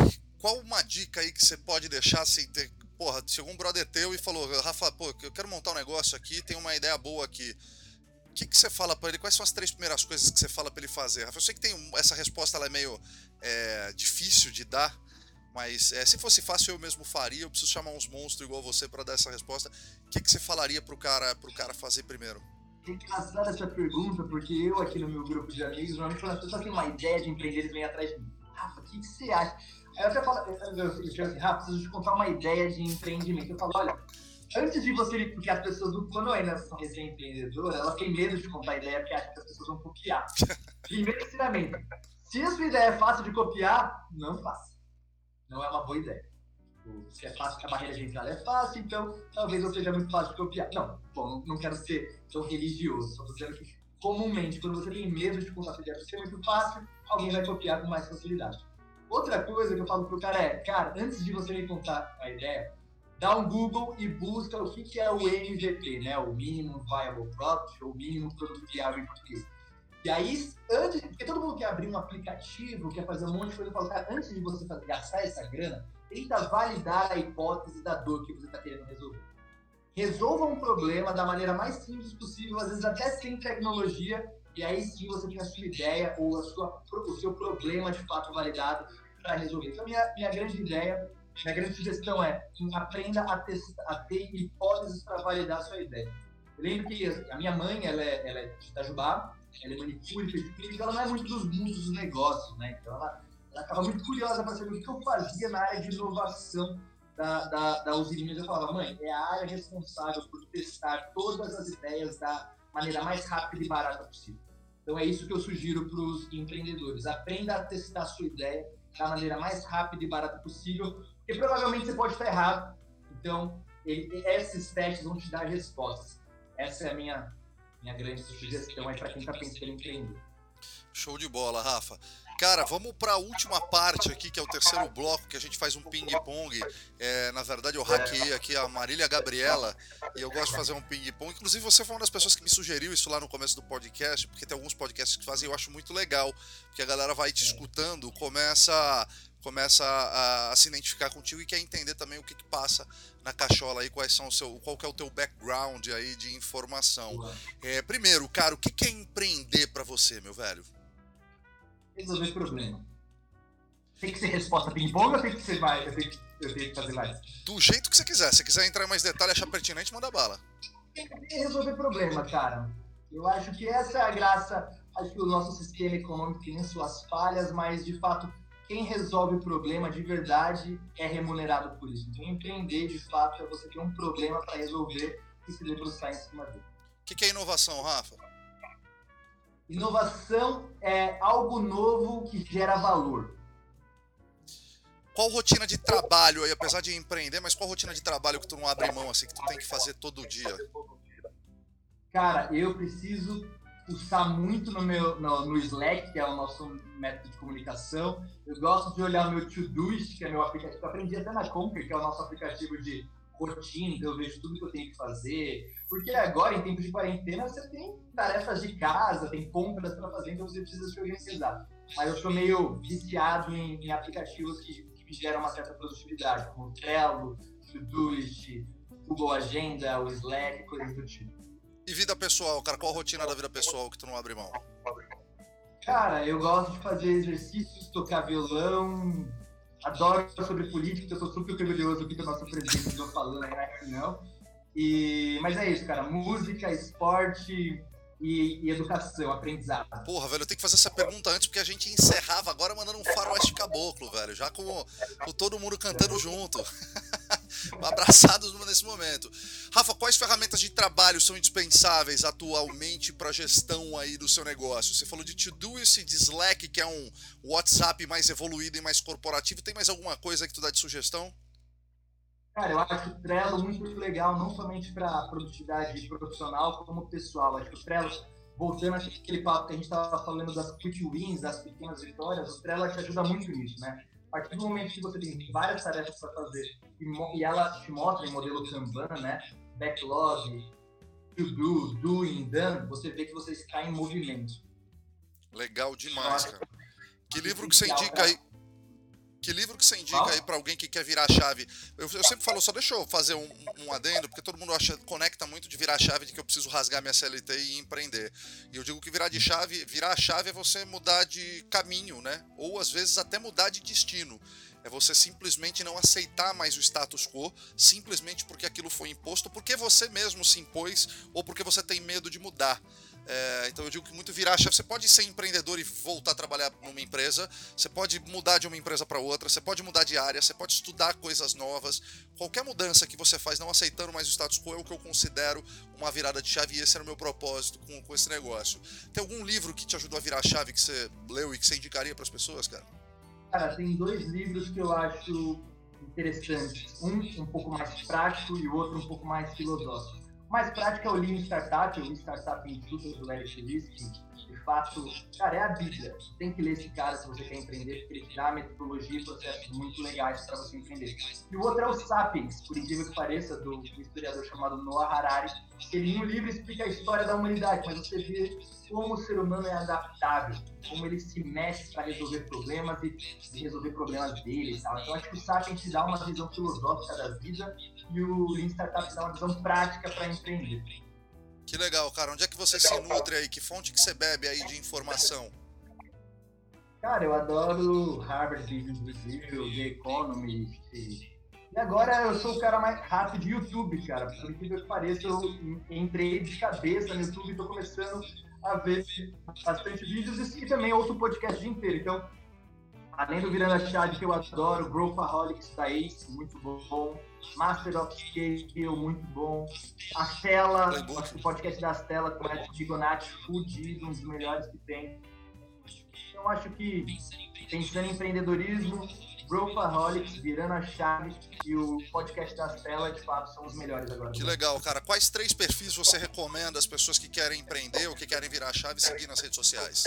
qual uma dica aí que você pode deixar sem ter. Porra, chegou um brother teu e falou, Rafa, pô, eu quero montar um negócio aqui, tem uma ideia boa aqui. O que, que você fala para ele? Quais são as três primeiras coisas que você fala para ele fazer? Rafa, eu sei que tem um, essa resposta ela é meio é, difícil de dar, mas é, se fosse fácil eu mesmo faria. Eu preciso chamar uns monstros igual você para dar essa resposta. O que, que você falaria pro cara, pro cara fazer primeiro? É engraçada essa pergunta, porque eu aqui no meu grupo de amigos, normalmente quando as pessoas têm uma ideia de empreender, eles vêm atrás de mim. Rafa, o que, que você acha? Aí eu até falo, eu chego assim, Rafa, preciso te contar uma ideia de empreendimento. Eu falo, olha, antes de você, porque as pessoas, quando ainda são recém-empreendedoras, elas têm medo de contar a ideia porque acham que as pessoas vão copiar. Primeiro ensinamento, se a sua ideia é fácil de copiar, não faça. Não é uma boa ideia. Se é fácil, a barreira de entrada é fácil, então talvez não seja muito fácil de copiar. Não, bom, não quero ser tão religioso, só estou dizendo que comumente, quando você tem medo de contar a ideia por ser muito fácil, alguém vai copiar com mais facilidade. Outra coisa que eu falo pro cara é, cara, antes de você me contar a ideia, dá um Google e busca o que, que é o MVP, né? O Minimum Viable Product, ou Mínimo Produto Viável em português. E aí, antes, porque todo mundo quer abrir um aplicativo, quer fazer um monte de coisa, eu falo, cara, antes de você fazer, gastar essa grana, tenta validar a hipótese da dor que você está querendo resolver. Resolva um problema da maneira mais simples possível, às vezes até sem tecnologia, e aí sim você tem a sua ideia ou a sua, o seu problema de fato validado para resolver. Então, minha, minha grande ideia, minha grande sugestão é aprenda a, testar, a ter hipóteses para validar a sua ideia. Eu lembro que a minha mãe, ela é, ela é de Itajubá, ela manicure, pedicure, então ela não é muito dos mundos dos negócios, né? Então ela, ela estava muito curiosa para saber o que eu fazia na área de inovação da, da, da Usina. Eu falava, mãe, é a área responsável por testar todas as ideias da maneira mais rápida e barata possível. Então é isso que eu sugiro para os empreendedores. Aprenda a testar a sua ideia da maneira mais rápida e barata possível, porque provavelmente você pode estar errado. Então, ele, esses testes vão te dar respostas. Essa é a minha, minha grande sugestão aí para quem está pensando em empreender. Show de bola, Rafa. Cara, vamos para a última parte aqui, que é o terceiro bloco, que a gente faz um ping-pong. É, na verdade, eu hackeei aqui a Marília Gabriela e eu gosto de fazer um ping-pong. Inclusive, você foi uma das pessoas que me sugeriu isso lá no começo do podcast, porque tem alguns podcasts que fazem eu acho muito legal, porque a galera vai te escutando, começa começa a, a, se identificar contigo e quer entender também o que, que passa na cachola aí, quais são o seu, qual que é o teu background aí de informação. É, primeiro, cara, o que, que é empreender para você, meu velho? resolver problema. Tem que ser resposta ping-pong ou tem que ser mais? Eu tenho que, eu tenho que fazer mais? Do jeito que você quiser. Se quiser entrar em mais detalhes, achar pertinente, manda bala. Tem que resolver problema, cara. Eu acho que essa é a graça. Acho que o nosso sistema econômico tem suas falhas, mas de fato, quem resolve o problema de verdade é remunerado por isso. Então, empreender de fato é você ter um problema para resolver e se debruçar em cima dele. O que, que é inovação, Rafa? Inovação é algo novo que gera valor. Qual rotina de trabalho aí, apesar de empreender, mas qual rotina de trabalho que tu não abre mão, assim, que tu tem que fazer todo dia? Cara, eu preciso usar muito no meu no, no, Slack, que é o nosso método de comunicação. Eu gosto de olhar meu Todoist, que é meu aplicativo. Eu aprendi até na Conquer, que é o nosso aplicativo de rotina, então eu vejo tudo que eu tenho que fazer. Porque agora, em tempo de quarentena, você tem tarefas de casa, tem compras para fazer, então você precisa se organizar. Mas eu sou meio viciado em, em aplicativos que, que, me geram uma certa produtividade, como o Trello, Todoist, Google Agenda, o Slack, coisas do tipo. E vida pessoal, cara, qual a rotina da vida pessoal que tu não abre mão? Cara, eu gosto de fazer exercícios, tocar violão, adoro sobre política, eu sou super curioso o que o nosso presidente está falando na reunião. E, mas é isso, cara. Música, esporte e, e, educação, aprendizado. Porra, velho, eu tenho que fazer essa pergunta antes porque a gente encerrava agora mandando um faroeste caboclo, velho. Já com, com todo mundo cantando junto. Abraçados nesse momento. Rafa, quais ferramentas de trabalho são indispensáveis atualmente para a gestão aí do seu negócio? Você falou de Todoist, de Slack, que é um WhatsApp mais evoluído e mais corporativo. Tem mais alguma coisa que tu dá de sugestão? Cara, eu acho o Trello muito legal, não somente para produtividade profissional, como pessoal. Acho que o Trello, voltando àquele papo que a gente estava falando das quick wins, das pequenas vitórias, o Trello te ajuda muito nisso, né? A partir do momento que você tem várias tarefas para fazer e, e, ela te mostra em modelo Kanban, né? Backlog, to do, doing, done, você vê que você está em movimento. Legal demais, cara. Que livro que você indica aí? Que livro que você indica aí para alguém que quer virar a chave? Eu, eu, sempre falo, só deixa eu fazer um, um, adendo, porque todo mundo acha, conecta muito de virar a chave de que eu preciso rasgar minha CLT e empreender. E eu digo que virar de chave, virar a chave é você mudar de caminho, né? Ou às vezes até mudar de destino. É você simplesmente não aceitar mais o status quo, simplesmente porque aquilo foi imposto, porque você mesmo se impôs ou porque você tem medo de mudar. É, então eu digo que muito virar chefe. Você pode ser empreendedor e voltar a trabalhar numa empresa, você pode mudar de uma empresa para outra, você pode mudar de área, você pode estudar coisas novas. Qualquer mudança que você faz não aceitando mais o status quo é o que eu considero uma virada de chave e esse era o meu propósito com, com esse negócio. Tem algum livro que te ajudou a virar a chave que você leu e que você indicaria para as pessoas, cara? Cara, tem dois livros que eu acho interessantes. Um um pouco mais prático e o outro um pouco mais filosófico mais prática é o Lean Startup, o Lean Startup Institute do Eric Ries, que de fato, cara, é a Bíblia. Tem que ler esse cara se você quer empreender, porque ele dá metodologia e processos muito legais para você empreender. E o outro é o Sapiens, por incrível que pareça, do, do historiador chamado Noah Harari. Ele no livro explica a história da humanidade, mas você vê como o ser humano é adaptável, como ele se mexe para resolver problemas e resolver problemas dele e tal. Então acho que o Sapiens te dá uma visão filosófica da vida e o Lean Startup dá uma visão prática para empreender. Que legal, cara. Onde é que você se nutre aí? Que fonte que você bebe aí de informação? Cara, eu adoro Harvard Review, The Economist. E agora eu sou o cara mais rápido de YouTube, cara. Por incrível que pareça, eu entrei de cabeça no YouTube e tô começando a ver bastante vídeos e também outro podcast o dia inteiro. Então, além do Virando a Chave, que eu adoro, Growthaholics da Ace, muito bom. Master of Scale, muito bom. A Tela, o podcast da Stella com a Digonati, fudido, um dos melhores que tem. Então, acho que, pensando em empreendedorismo, Growthaholics, Virando a Chave e o podcast da Stella, de fato, são os melhores agora. Que legal, cara. Quais três perfis você recomenda às pessoas que querem empreender ou que querem virar a chave seguir nas redes sociais?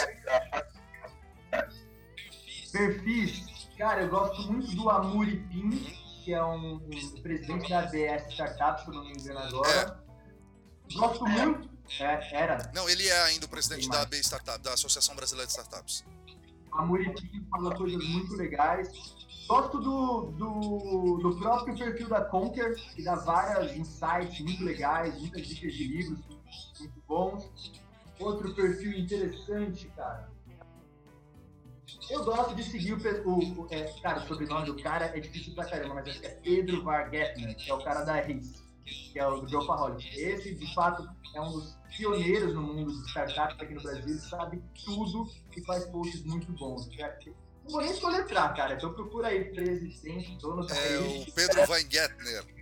Perfis, cara, eu gosto muito do Amuri Pin, que é um, um, presidente da ABS Startups, se eu não me engano agora. É. Gosto muito. É, era. Não, ele é ainda o presidente da AB Startup, da Associação Brasileira de Startups. Amuri Pin fala coisas muito legais. Gosto do, do, do, próprio perfil da Conquer, que dá vários insights muito legais, muitas dicas de livros muito bons. Outro perfil interessante, cara. Eu gosto de seguir o. o, o é, cara, o sobrenome do cara é difícil pra caramba, mas acho que é Pedro Vargetner, que é o cara da RIS, que é o do Growthaholic. Esse, de fato, é um dos pioneiros no mundo dos startups aqui no Brasil, sabe tudo e faz posts muito bons. Não vou nem soletrar, cara, então procura aí presidente, dono da É o Pedro Weingartner.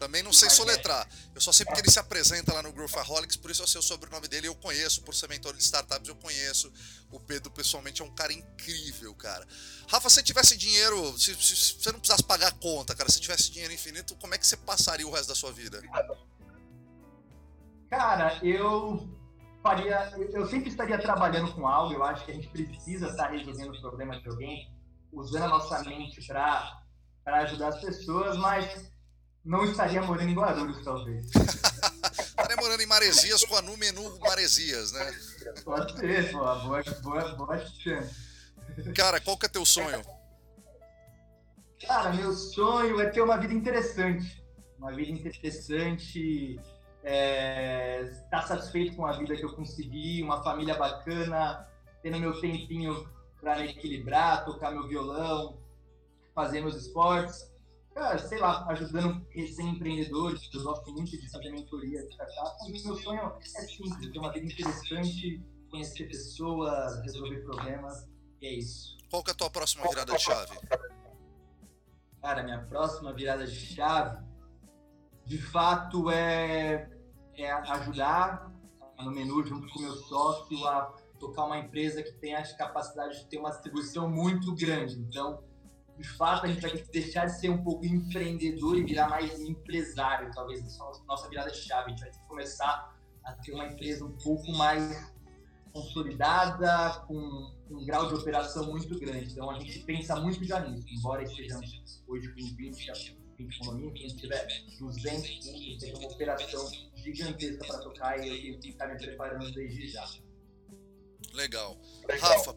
Também não sei soletrar. Eu só sei porque ele se apresenta lá no Growthaholics, por isso eu sei o sobrenome dele. Eu conheço, por ser mentor de startups, eu conheço. O Pedro, pessoalmente, é um cara incrível, cara. Rafa, se tivesse dinheiro, se, se, se você não precisasse pagar a conta, cara, se tivesse dinheiro infinito, como é que você passaria o resto da sua vida? Cara, eu faria. Eu sempre estaria trabalhando com algo. Eu acho que a gente precisa estar resolvendo os problemas de alguém, usando a nossa mente para ajudar as pessoas, mas não estaria morando em Guarulhos, talvez. estaria morando em Maresias com a Nu Menu Maresias, né? Pode ser, pô. Boa, boa, boa chance. Cara, qual que é teu sonho? Cara, meu sonho é ter uma vida interessante. Uma vida interessante, é, estar satisfeito com a vida que eu consegui, uma família bacana, tendo meu tempinho para me equilibrar, tocar meu violão, fazer meus esportes cara, sei lá, ajudando recém-empreendedores, eu gosto muito de fazer mentoria de startup, e meu sonho é simples, ter uma vida interessante, conhecer pessoas, resolver problemas, e é isso. Qual que é a tua próxima virada de chave? Cara, minha próxima virada de chave, de fato, é, é ajudar no menu, junto com o meu sócio, a tocar uma empresa que tem a capacidade de ter uma distribuição muito grande. Então, de fato, a gente vai deixar de ser um pouco empreendedor e virar mais empresário, talvez. Essa é a nossa virada de chave. A gente vai ter que começar a ter uma empresa um pouco mais consolidada, com um grau de operação muito grande. Então, a gente pensa muito já nisso, embora estejamos hoje com 20, 20 condomínios, quem tiver 200, tem ter uma operação gigantesca para tocar e eu tenho que estar me preparando desde já. Legal. Rafa,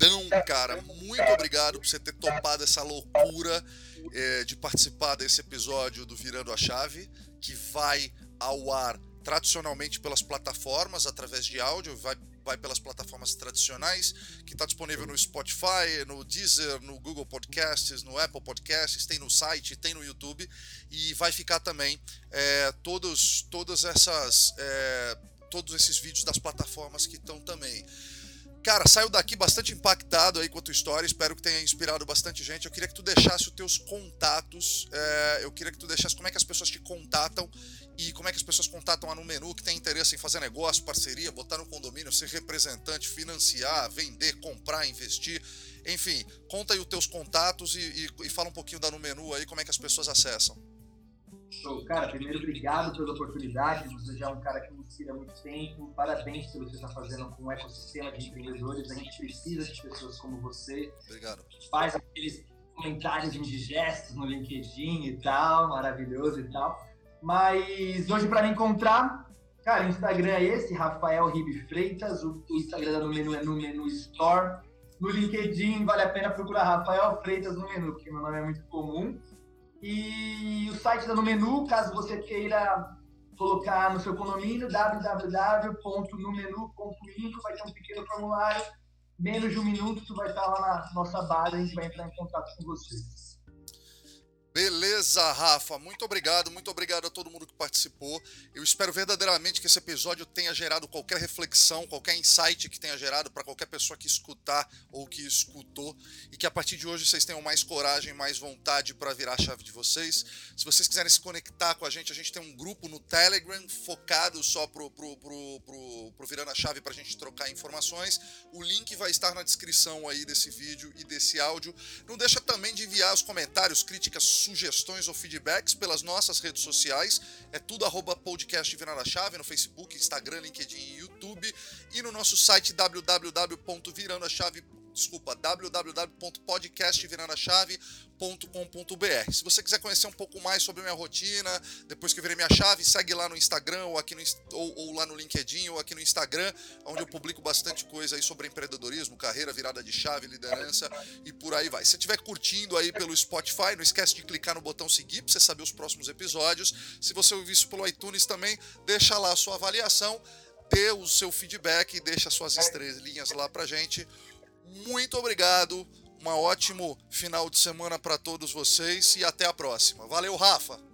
brigadão, cara. Muito obrigado por você ter topado essa loucura é, de participar desse episódio do Virando a Chave, que vai ao ar tradicionalmente pelas plataformas através de áudio, vai vai pelas plataformas tradicionais, que está disponível no Spotify, no Deezer, no Google Podcasts, no Apple Podcasts, tem no site, tem no YouTube e vai ficar também é, todos, todas essas, é, todos esses vídeos das plataformas que estão também. Cara, saiu daqui bastante impactado aí com a tua história, espero que tenha inspirado bastante gente. Eu queria que tu deixasse os teus contatos, é, eu queria que tu deixasse como é que as pessoas te contatam e como é que as pessoas contatam lá no menu que tem interesse em fazer negócio, parceria, botar no condomínio, ser representante, financiar, vender, comprar, investir. Enfim, conta aí os teus contatos e, e, e fala um pouquinho da no menu aí, como é que as pessoas acessam. Show. Cara, primeiro, obrigado pela oportunidade. Você já é um cara que me inspira há muito tempo. Parabéns pelo que você está fazendo com o ecossistema de empreendedores. A gente precisa de pessoas como você. Obrigado. Faz aqueles comentários indigestos no LinkedIn e tal, maravilhoso e tal. Mas hoje, para me encontrar, cara, o Instagram é esse, Rafael Ribe Freitas. O, Instagram no menu é no menu Store. No LinkedIn, vale a pena procurar Rafael Freitas no menu, porque meu nome é muito comum. E o site está no menu, caso você queira colocar no seu condomínio, www.numenu.info, vai ter um pequeno formulário, menos de um minuto, tu vai estar lá na nossa base, a gente vai entrar em contato com vocês. Beleza, Rafa. Muito obrigado, muito obrigado a todo mundo que participou. Eu espero verdadeiramente que esse episódio tenha gerado qualquer reflexão, qualquer insight que tenha gerado para qualquer pessoa que escutar ou que escutou e que a partir de hoje vocês tenham mais coragem, mais vontade para virar a chave de vocês. Se vocês quiserem se conectar com a gente, a gente tem um grupo no Telegram focado só pro, pro, pro, pro, pro virando a chave para a gente trocar informações. O link vai estar na descrição aí desse vídeo e desse áudio. Não deixa também de enviar os comentários, críticas, sugestões ou feedbacks pelas nossas redes sociais. É tudo arroba podcast Virando a Chave no Facebook, Instagram, LinkedIn e YouTube. E no nosso site www.virandoachave.com desculpa, www.podcastvirandoachave.com.br. Se você quiser conhecer um pouco mais sobre minha rotina, depois que eu virei minha chave, segue lá no Instagram ou aqui no ou, ou, lá no LinkedIn ou aqui no Instagram, onde eu publico bastante coisa aí sobre empreendedorismo, carreira, virada de chave, liderança e por aí vai. Se estiver curtindo aí pelo Spotify, não esquece de clicar no botão seguir para você saber os próximos episódios. Se você ouvir isso pelo iTunes também, deixa lá a sua avaliação, dê o seu feedback, deixa suas estrelinhas lá pra gente muito obrigado. Um ótimo final de semana para todos vocês e até a próxima. Valeu, Rafa!